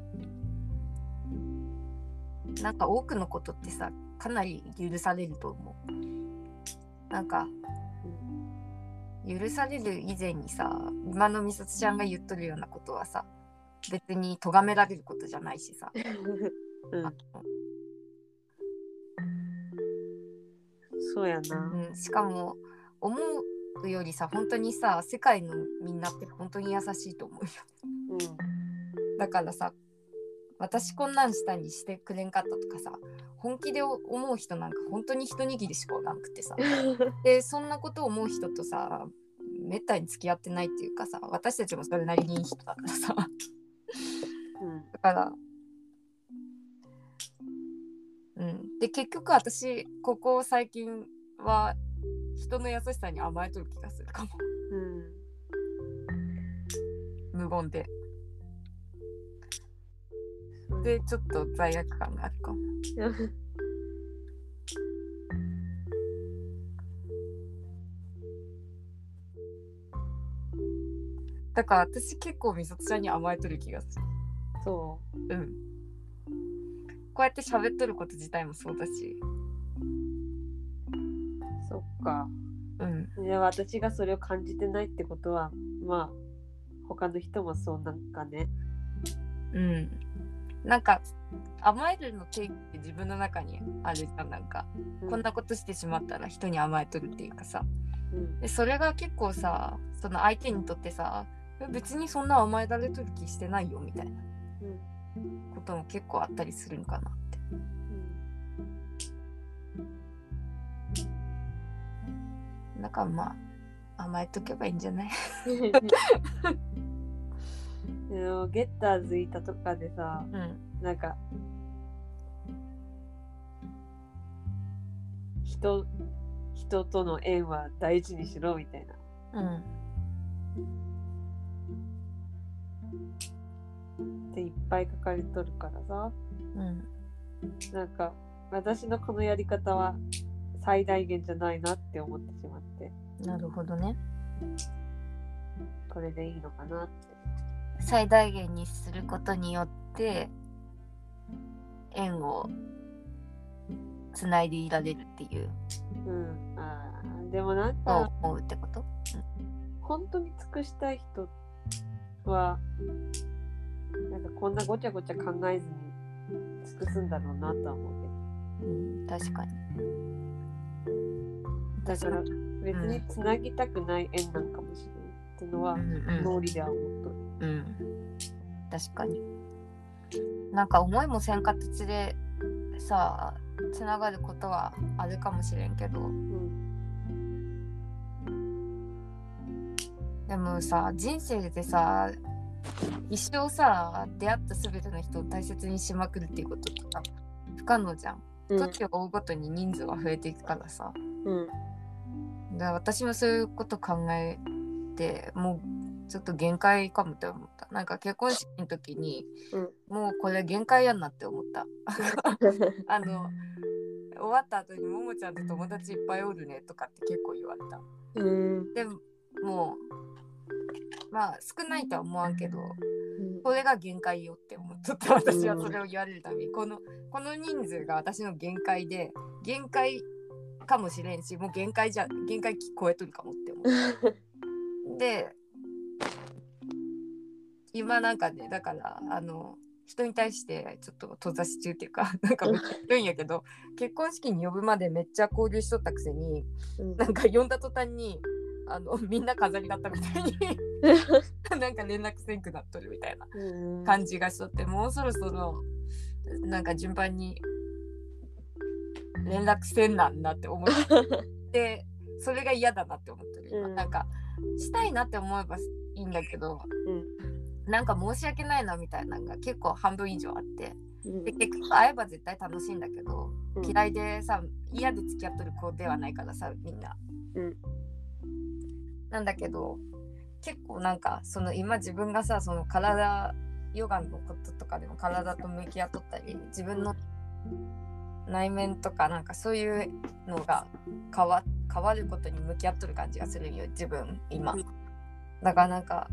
なんか多くのことってさかなり許されると思う。なんか許される以前にさ今のみさつちゃんが言っとるようなことはさ別に咎められることじゃないしさ、うん。あそうやな。のうん、しかも思うよりさ本当にさ世界のみんなって本当に優しいと思うよ。うん。だからさ私こんなんしたにしてくれんかったとかさ本気で思う人なんか本当に一握りしかおらんくてさ。でそんなことを思う人とさめったに付き合ってないっていうかさ私たちもそれなりにいい人だからさ。うん。だから。うん。で結局私ここ最近は人の優しさに甘えとる気がするかも。うん。無言ででちょっと罪悪感があるかも。だから私結構みさとちゃんに甘えとる気がする。そう。ん。こうやって喋っとること自体もそうだし。そっか。うん。で私がそれを感じてないってことはまあ他の人もそうなんかね。うんなんか甘えるの定義って自分の中にあるじゃんなんか、うこんなことしてしまったら人に甘えとるっていうかさ。うん。でそれが結構さその相手にとってさ別にそんな甘えられとる気してないよみたいな。うん。ことも結構あったりするのかなって。だからまあ甘えとけばいいんじゃない？ゲッターズいたとかでさうん。なんか人人との縁は大事にしろみたいな。うん。っていっぱい書かれとるからさ。うん。なんか私のこのやり方は最大限じゃないなって思ってしまって。なるほどね。これでいいのかなって最大限にすることによって縁をつないでいられるっていう。うん。あー。でもなんのかを思うってこと？本当に尽くしたい人はなんかこんなごちゃごちゃ考えずに尽くすんだろうなとは思ううん確かに。けどだから別につなぎたくない縁なんかもしれないってのはうん脳裏では思っと。るうん。確かに。なんか思いもせん形でさつながることはあるかもしれんけど。うんでもさ人生でさ一生さ出会った全ての人を大切にしまくるっていうことってさ不可能じゃん。うん。時を追うごとに人数は増えていくからさ。うん。だから私もそういうこと考えてもうちょっと限界かもって思った。なんか結婚式の時に、うんもうこれ限界やんなって思った。あの終わった後にももちゃんと友達いっぱいおるねとかって結構言われた。うんでもまあ少ないとは思わんけどうんこれが限界よって思っとった私はそれを言われるたびにこのこの人数が私の限界で限界かもしれんしもう限界じゃ限界超えとるかもって思う。で今なんかねだからあの人に対してちょっと閉ざし中っていうか なんかめっちゃんやけど結婚式に呼ぶまでめっちゃ交流しとったくせにうん。なんか呼んだ途端にあのみんな飾りだったみたいに なんか連絡せんくなっとるみたいなうん。感じがしとってもうそろそろなんか順番に連絡せんなんなって思って それが嫌だなって思ってる今、うん。なんかしたいなって思えばいいんだけどうん。なんか申し訳ないなみたいなのが結構半分以上あって。うん。で結局会えば絶対楽しいんだけどうん。嫌いでさ嫌で付き合っとる子ではないからさみんな。うん。なんだけど結構なんかその今自分がさその体ヨガのこととかでも体と向き合っとったり自分の内面とかなんかそういうのが変わ変わることに向き合っとる感じがするよ自分今。うんだからなんか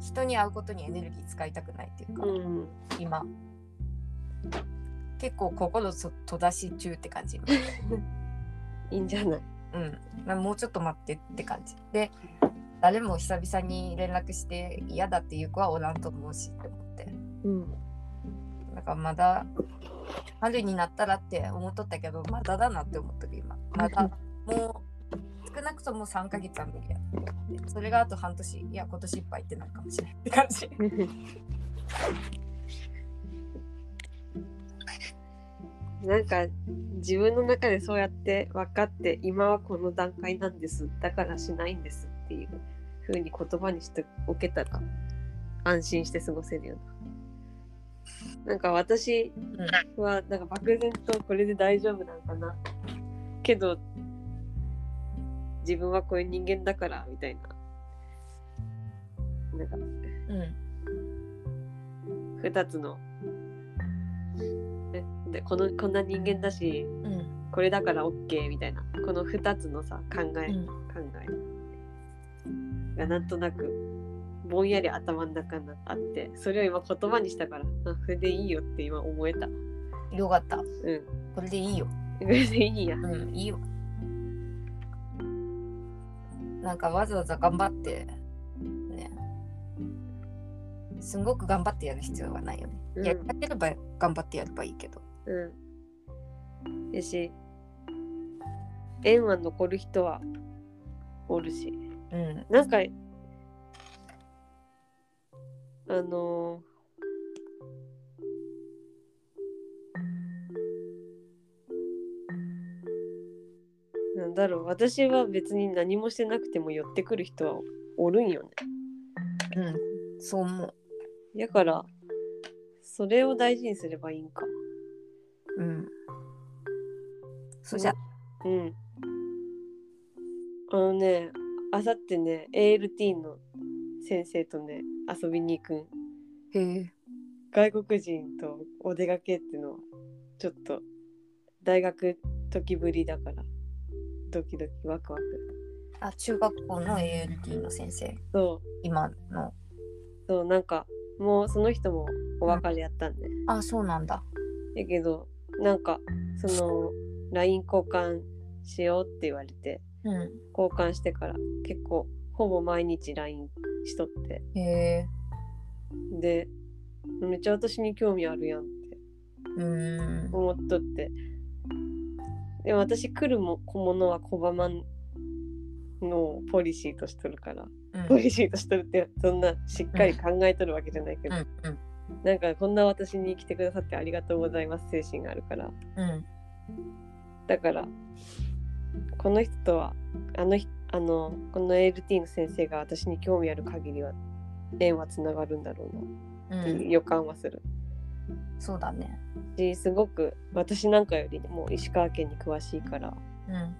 人に会うことにエネルギー使いたくないっていうか、うん。今。結構心そ閉ざし中って感じ。いいんじゃない？うん、まあもうちょっと待ってって感じ。で誰も久々に連絡して嫌だっていう子はおらんと思うしって思って。うん。だからまだ春になったらって思っとったけどまだだなって思ってる今。まだもう少なくとも3ヶ月は無理やそれがあと半年。いや今年いっぱいってなるかもしれないって感じ。なんか自分の中でそうやって分かって今はこの段階なんです。だからしないんですっていう風に言葉にしておけたら安心して過ごせるような。なんか私はなんか漠然とこれで大丈夫なのかな。けど自分はこういう人間だからみたいな。なんかうん。2つのねでこのこんな人間だしうん。これだから OK みたいな。この2つのさ考え、うん。考えがなんとなくぼんやり頭の中にあってそれを今言葉にしたからあそれでいいよって今思えたよかった。うん。これでいいよ。これでいいや。うん、いいよ。なんかわざわざ頑張って、ね。すごく頑張ってやる必要はないよね。うんやければ頑張ってやればいいけど。うん。やし、縁は残る人はおるし。うん。なんか、あのーなんだろう、私は別に何もしてなくても寄ってくる人はおるんよね。うん。そう思う。だから、それを大事にすればいいんか。うん。そじゃ、うん。あのね、あさってね、ALT の先生とね、遊びに行くん。へえ。外国人とお出かけっていうのは、ちょっと大学時ぶりだから、ドキドキワクワク。あ、中学校の ALT の先生。そう、今の。そう、なんか、もうその人もお別れやったんね。あ、そうなんだ。やけど、なんか、その、LINE 交換しようって言われて、うん。交換してから結構、ほぼ毎日 LINE しとって、へえ。で、めっちゃ私に興味あるやんって。うーん。思っとって。でも私来るも小物は拒まんのポリシーとしとるから、うん。ポリシーとしとるってそんなしっかり考えとるわけじゃないけど、うんうんなんかこんな私に来てくださってありがとうございます精神があるから。うん。だからこの人とはあのひあのこの LT の先生が私に興味ある限りは縁はつながるんだろうなうん、っていう予感はする。そうだね。しすごく私なんかよりもう石川県に詳しいからうん。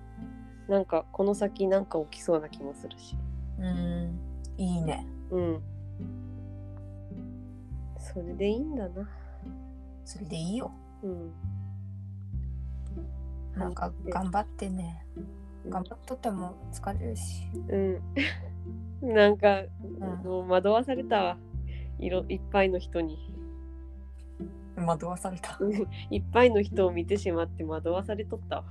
なんかこの先なんか起きそうな気もするしうん。いいね。うんそれでいいんだなそれでいいよ。うんなんか頑張ってね。頑張っとっても疲れるし。うん なんか、うんもう惑わされたわいろいっぱいの人に惑わされた。いっぱいの人を見てしまって惑わされとったわ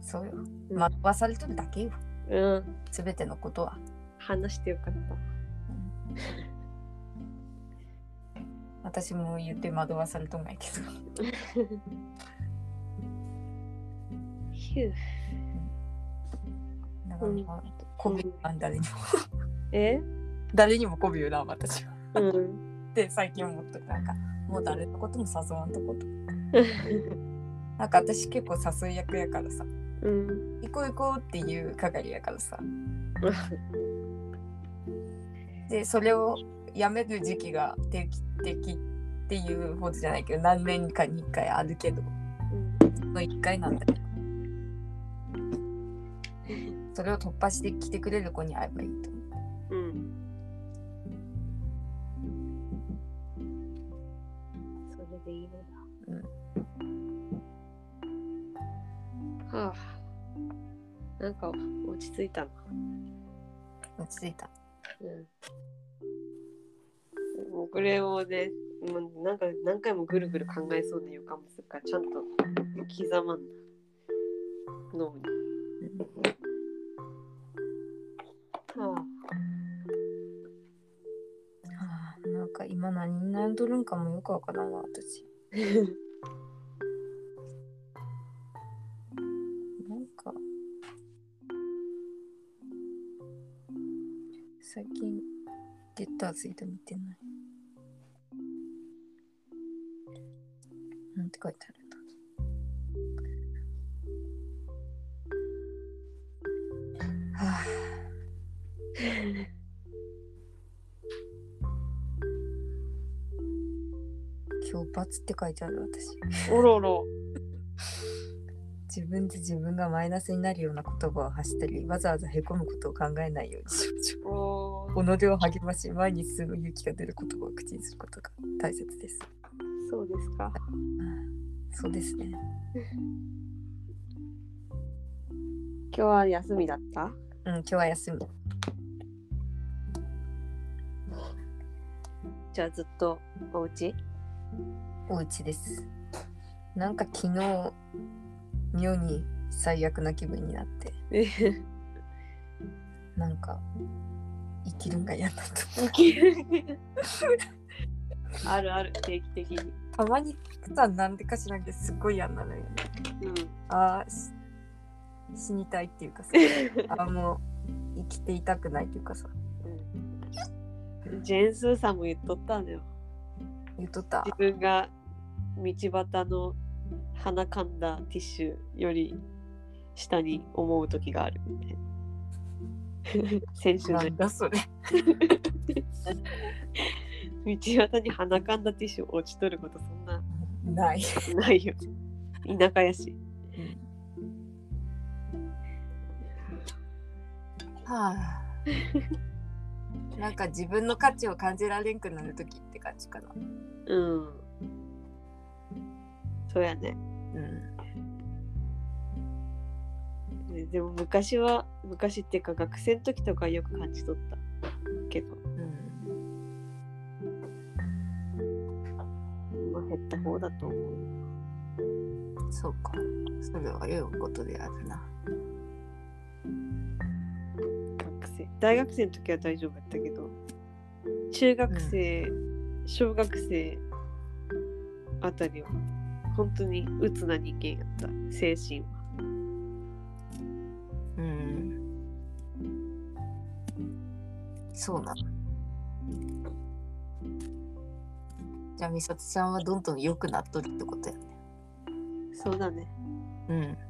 そうよ。うん惑わされとるだけよ。うんすべてのことは。話してよかった私も言って惑わされとんないけど。ヒューだからまあ、こびあん誰にも。え？誰にもこびうな、私は。うんって最近思ってなんか、もう誰のことも誘わんとこと。なんか私結構誘い役やからさ。うん行こう行こうっていう係やからさ。でそれをやめる時期が定期的っていうほどじゃないけど何年かに1回あるけどその1回なんだよそれを突破してきてくれる子に会えばいいと。思ううん。それでいいのだ。はあ。なんか落ち着いたな。落ち着いた。うん。これをねもうなんか何回もぐるぐる考えそうな予感もするからちゃんと刻まんな。脳にははあなんか今何に悩んどるんかもよくわからんわ私。なんか最近ゲッターズイド見てない。なんて書いてある？今日罰って書いてある私。おろろ。自分で自分がマイナスになるような言葉を発したりわざわざへこむことを考えないようにしましょう。己を励まし前に進む勇気が出る言葉を口にすることが大切です。そうですか。そうですね。今日は休みだった？うん今日は休みじゃあずっとお家？お家です。なんか昨日妙に最悪な気分になって。なんか生きるんが嫌だと生きるあるある。定期的に。たまにさなんでか知らんけどすっごい嫌なのよね。うん。あ死にたいっていうかさ。あーもう生きていたくないっていうかさ。うんジェーン・スーさんも言っとったのよ。言っとった。自分が道端の鼻かんだティッシュより下に思う時がある。みたいな先週のなんだそれ。道端に鼻かんだティッシュ落ちとることそんな。ない、ないよ。田舎やし。はあ なんか自分の価値を感じられんくなる時って感じかな。うん。そうやね。うん。ねでも昔は昔っていうか学生の時とかよく感じ取った。けど。うん。まあ減った方だと思う。そうか。それは良いことであるな生。大学生の時は大丈夫だったけど中学生、小学生あたりは本当に鬱な人間やった。精神は。うん。そうなの。じゃあ美里ちゃんはどんどん良くなっとるってことやね。そうだね。うん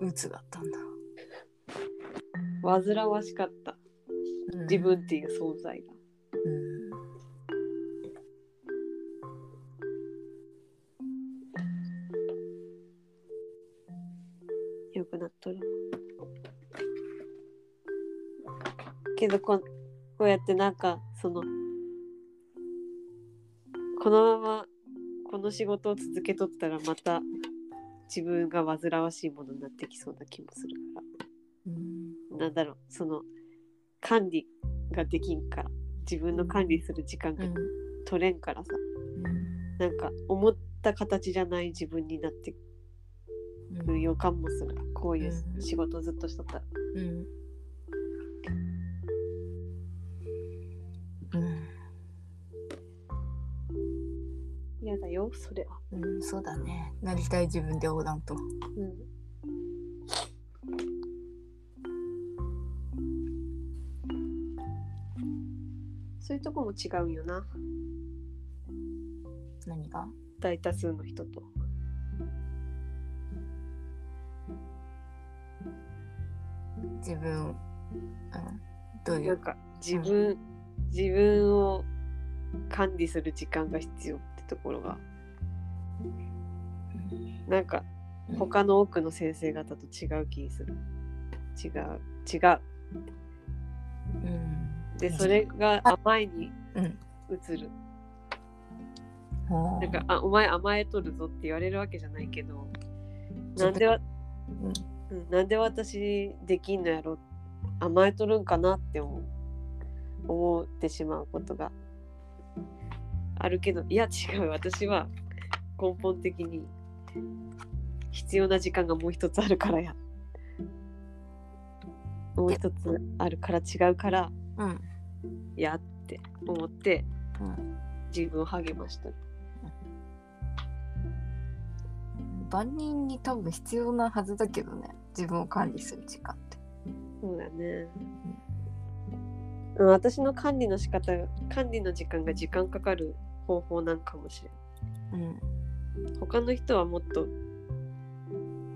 鬱だったんだ、煩わしかった。うん。自分っていう存在が。うん良くなっとる。けどここうやってなんかそのこのままこの仕事を続けとったらまた自分が煩わしいものになってきそうな気もするかうん。らなんだろうその管理ができんから自分の管理する時間がうん。取れんからさ、なんか思った形じゃない自分になってくる予感もする。こういううん。仕事をずっとしとったら。うんうんだよそれはうん、そうだね。なりたい自分でおらんと。うんそういうとこも違うんよな何が？大多数の人と自分、うん、どういなんう。か自分、自分を管理する時間が必要ところが。なんか他の多くの先生方と違う気にする。違う違う。うん。でそれが甘いにうん。移る。ほうなんかあお前甘えとるぞって言われるわけじゃないけどなんでわ、うん、なんで私できんのやろ？甘えとるんかなって思う思ってしまうことがあるけどいや違う私は根本的に必要な時間がもう一つあるからやもう一つあるから違うからうん。やって思ってうん。自分を励ました万人に多分必要なはずだけどね。自分を管理する時間って。そうだね。うん私の管理の仕方管理の時間が時間かかる方法なんかもしれん。うん。他の人はもっと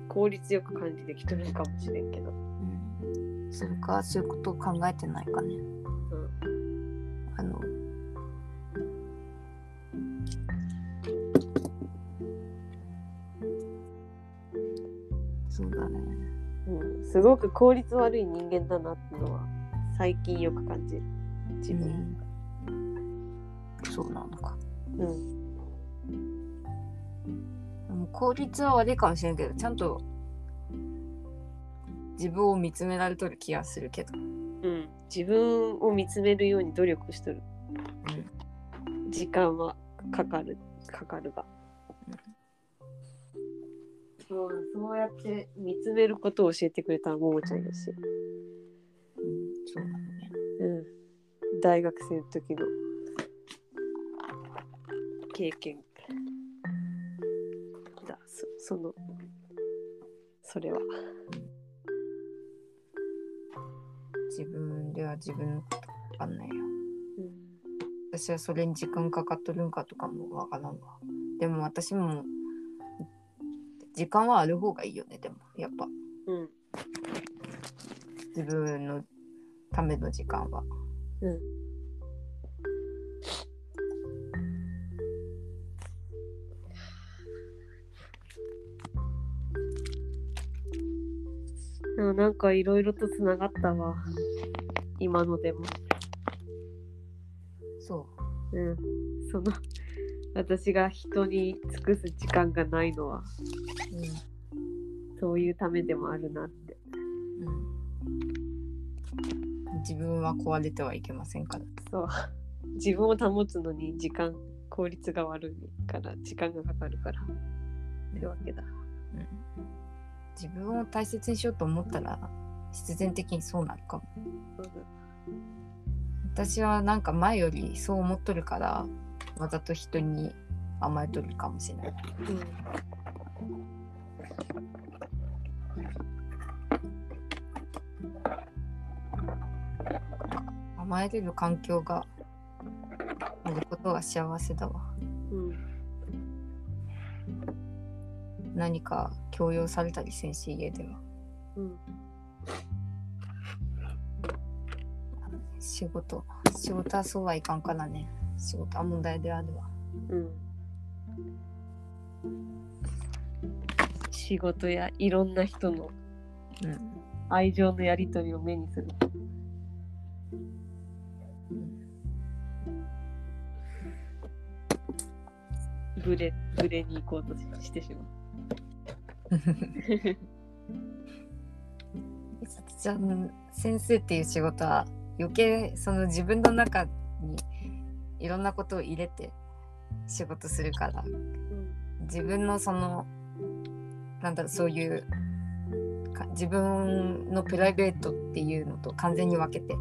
効率よく管理できとるかもしれんけど。うん。それか、そういうことを考えてないかね。うん、あの、そうだね。うん、すごく効率悪い人間だなってのは最近よく感じる。自分。うんそうなのか。うん。効率は悪いかもしれんけど、ちゃんと自分を見つめられとる気がするけど。うん。自分を見つめるように努力しとる。時間はかかる。かかるが、そうそうやって見つめることを教えてくれたのももちゃんやし、うん、そうだね。うん、大学生の時の経験。だそそのそれは。自分では自分のことわかんないよ。うん。私はそれに時間かかっとるんかとかもわからんわ。でも私も時間はある方がいいよねでもやっぱ。うん。自分のための時間は。うんでもなんかいろいろとつながったわ。今のでも。そう。ん。その私が人に尽くす時間がないのは。うそういうためでもあるなって。うん、うん、自分は壊れてはいけませんから。そう。自分を保つのに時間効率が悪いから時間がかかるから。ってわけだ。うん自分を大切にしようと思ったら必然的にそうなるかも。私はなんか前よりそう思っとるからわざと人に甘えとるかもしれない。うん。甘えれる環境があることが幸せだわ。うん何か強要されたりせんし家では。うん。仕事。仕事はそうはいかんからね。仕事は問題であるわ。うん。仕事やいろんな人のうん。愛情のやり取りを目にする。ブレブレに行こうとししてしまう 美咲ちゃん先生っていう仕事は余計その自分の中にいろんなことを入れて仕事するから自分のそのなんだろうそういうか自分のプライベートっていうのと完全に分けて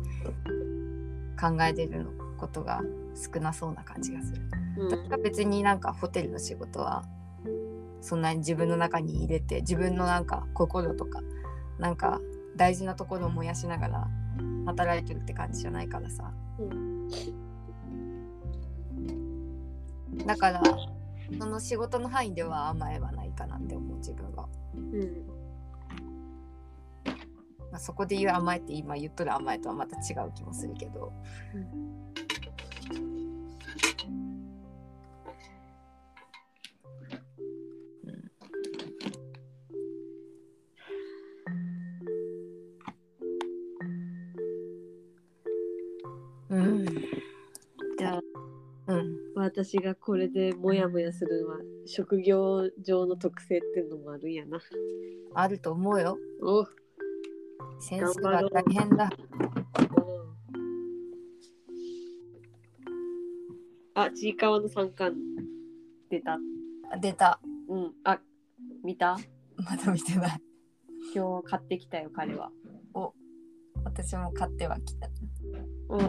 考えてるのことが少なそうな感じがする。私は別になんかホテルの仕事はそんなに自分の中に入れて自分のなんか心とかなんか大事なところを燃やしながら働いてるって感じじゃないからさ。うんだからその仕事の範囲では甘えはないかなって思う自分は、うん。まあ、そこで言う甘えって今言っとる甘えとはまた違う気もするけど。うん私がこれでモヤモヤするのは職業上の特性っていうのもあるんやな。あると思うよお先生は大変だあ、ちいかわの三冠出た。出たうん。あ、見た？まだ見てない今日買ってきたよ、彼は。私も買ってはきたお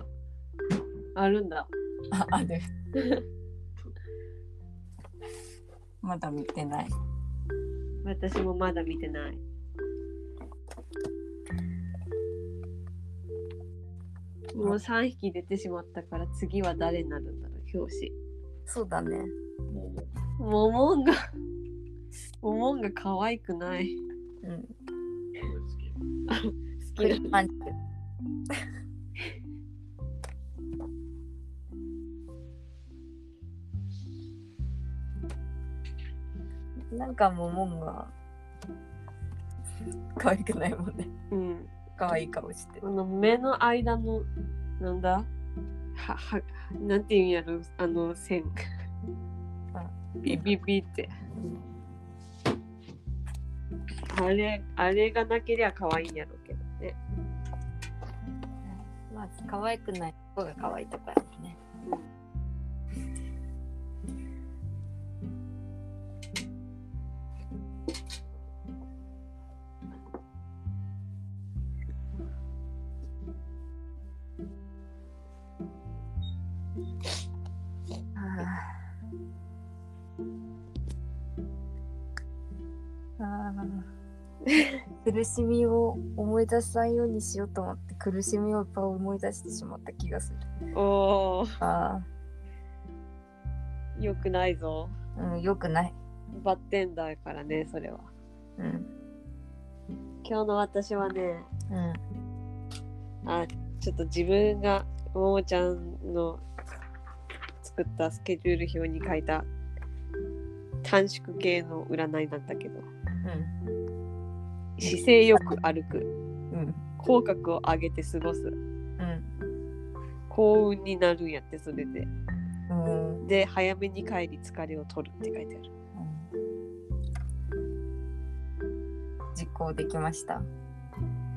あるんだ。あある まだ見てない私もまだ見てない。もう3匹出てしまったから次は誰になるんだろう、表紙。そうだねモモンが、モモンが可愛くない。うん好クきな。リパンなんかももんが可愛くないもんねうん。可愛い顔してこの目の間の、なんだ？は、は、なんていうんやろ、あの線。ビビビって。あれ、あれがなけりゃ可愛いんやろうけどね。まず可愛くない子が可愛いとかやもんね。あー苦しみを思い出さないようにしようと思って苦しみをいっぱい思い出してしまった気がする。おおあよくないぞあ、うん、よくない。バッテンダーからねそれはうん。今日の私はねうん。あちょっと自分がももちゃんの作ったスケジュール表に書いた短縮系の占いなんだけど姿勢よく歩くうん。口角を上げて過ごすうん。幸運になるんやってそれでうん。で早めに帰り疲れを取るって書いてある実行できました。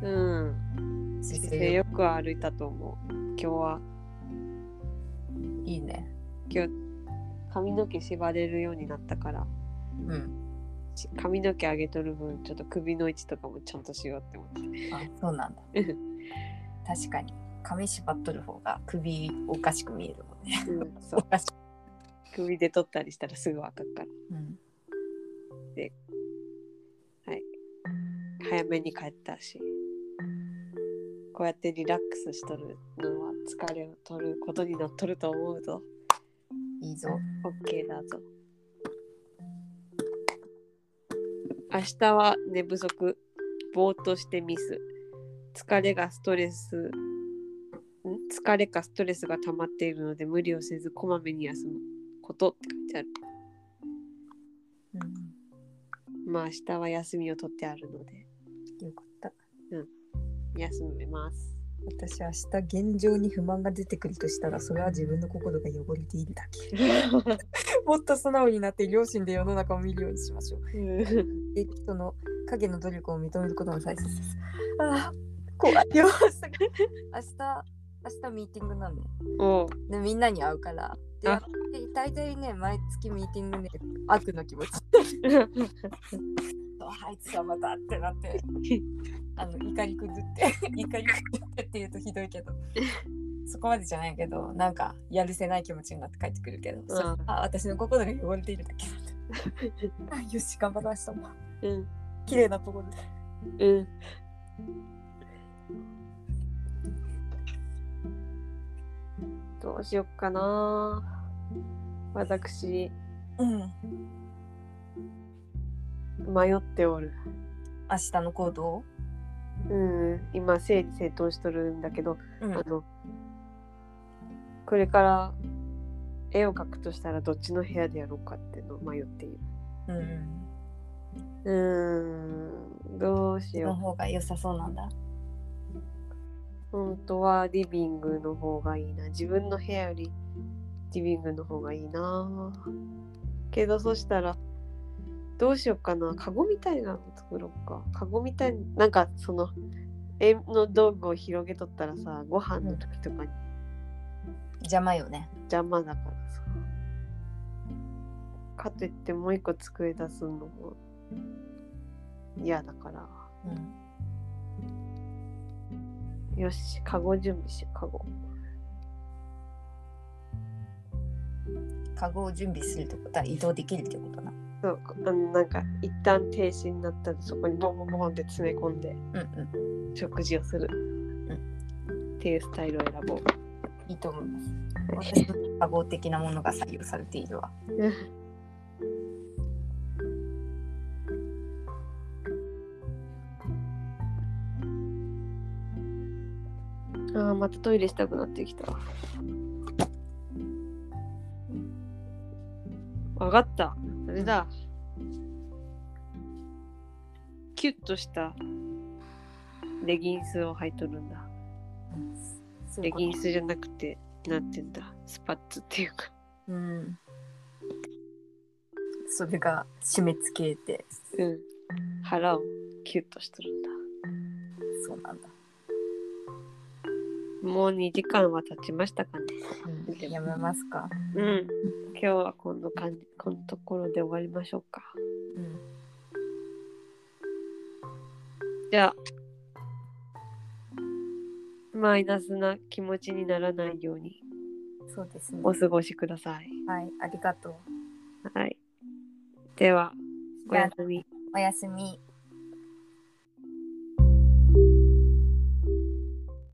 うん姿勢よく歩いたと思う今日はいいね。今日髪の毛縛れるようになったからうん。し髪の毛上げとる分ちょっと首の位置とかもちゃんとしようって思ってあ、そうなんだ。確かに。髪縛っとる方が首おかしく見えるもんね。うん、そうおかしく。首で取ったりしたらすぐ分かるからうん。早めに帰ったしこうやってリラックスしとるのは疲れを取ることになっとると思うぞいいぞ。OK だぞ明日は寝不足ぼーっとしてミス疲れがストレスん？疲れかストレスが溜まっているので無理をせずこまめに休むことって書いてあるうん。まあ明日は休みを取ってあるのでよかった。休めます私明日現状に不満が出てくるとしたらそれは自分の心が汚れているだけ。もっと素直になって両親で世の中を見るようにしましょう。で人の影の努力を認めることも大切です。ああ、怖いよ。明日、明日ミーティングなのね。おうで、みんなに会うから。で大体ね、毎月ミーティングで悪の気持ち。あいつはまたってなって、あの怒り崩って、怒り崩ってって言うとひどいけど。そこまでじゃないけど、なんかやるせない気持ちになって帰ってくるけど、それは私の心が汚れているだけだ。あよし、頑張ろう、明日も。うん。綺麗なところで。うん。どうしよっかな。私。うん。迷っておる。明日の行動？うん。今整理整頓しとるんだけど、うん。あのこれから絵を描くとしたらどっちの部屋でやろうかっていうのを迷っている。うん。うーん。どうしのよ方が良さそうなんだ。う本当はリビングの方がいいな。自分の部屋よりリビングの方がいいな。けどそしたらどうしようかな。カゴみたいなの作ろうか。カゴみたいなんかその絵の道具を広げとったらさご飯の時とかに。邪魔よね。邪魔だからさ。かといってもう一個机出すのも嫌だからうん。よしカゴ準備しようカゴカゴを準備するってことは移動できるってことな。そうあのなんか一旦停止になったらそこにボンボンボンって詰め込んでうんうん。食事をする、っていうスタイルを選ぼういいと思います。私のカゴ的なものが採用されているわ。あーまたトイレしたくなってきた。わかった。あれだ。キュッとしたレギンスを履いとるんだ。レギンスじゃなくてなんて言うんだ。スパッツっていうか。うん。それが締め付けて、うん。腹をキュッとしとるんだ。そうなんだ。もう2時間は経ちましたかね。うん、やめますか。うん。今日はこの感じ、このところで終わりましょうか。うん、じゃあ、マイナスな気持ちにならないようにそうですね。お過ごしください。はい、ありがとう。はい。では、おやすみ。おやすみ。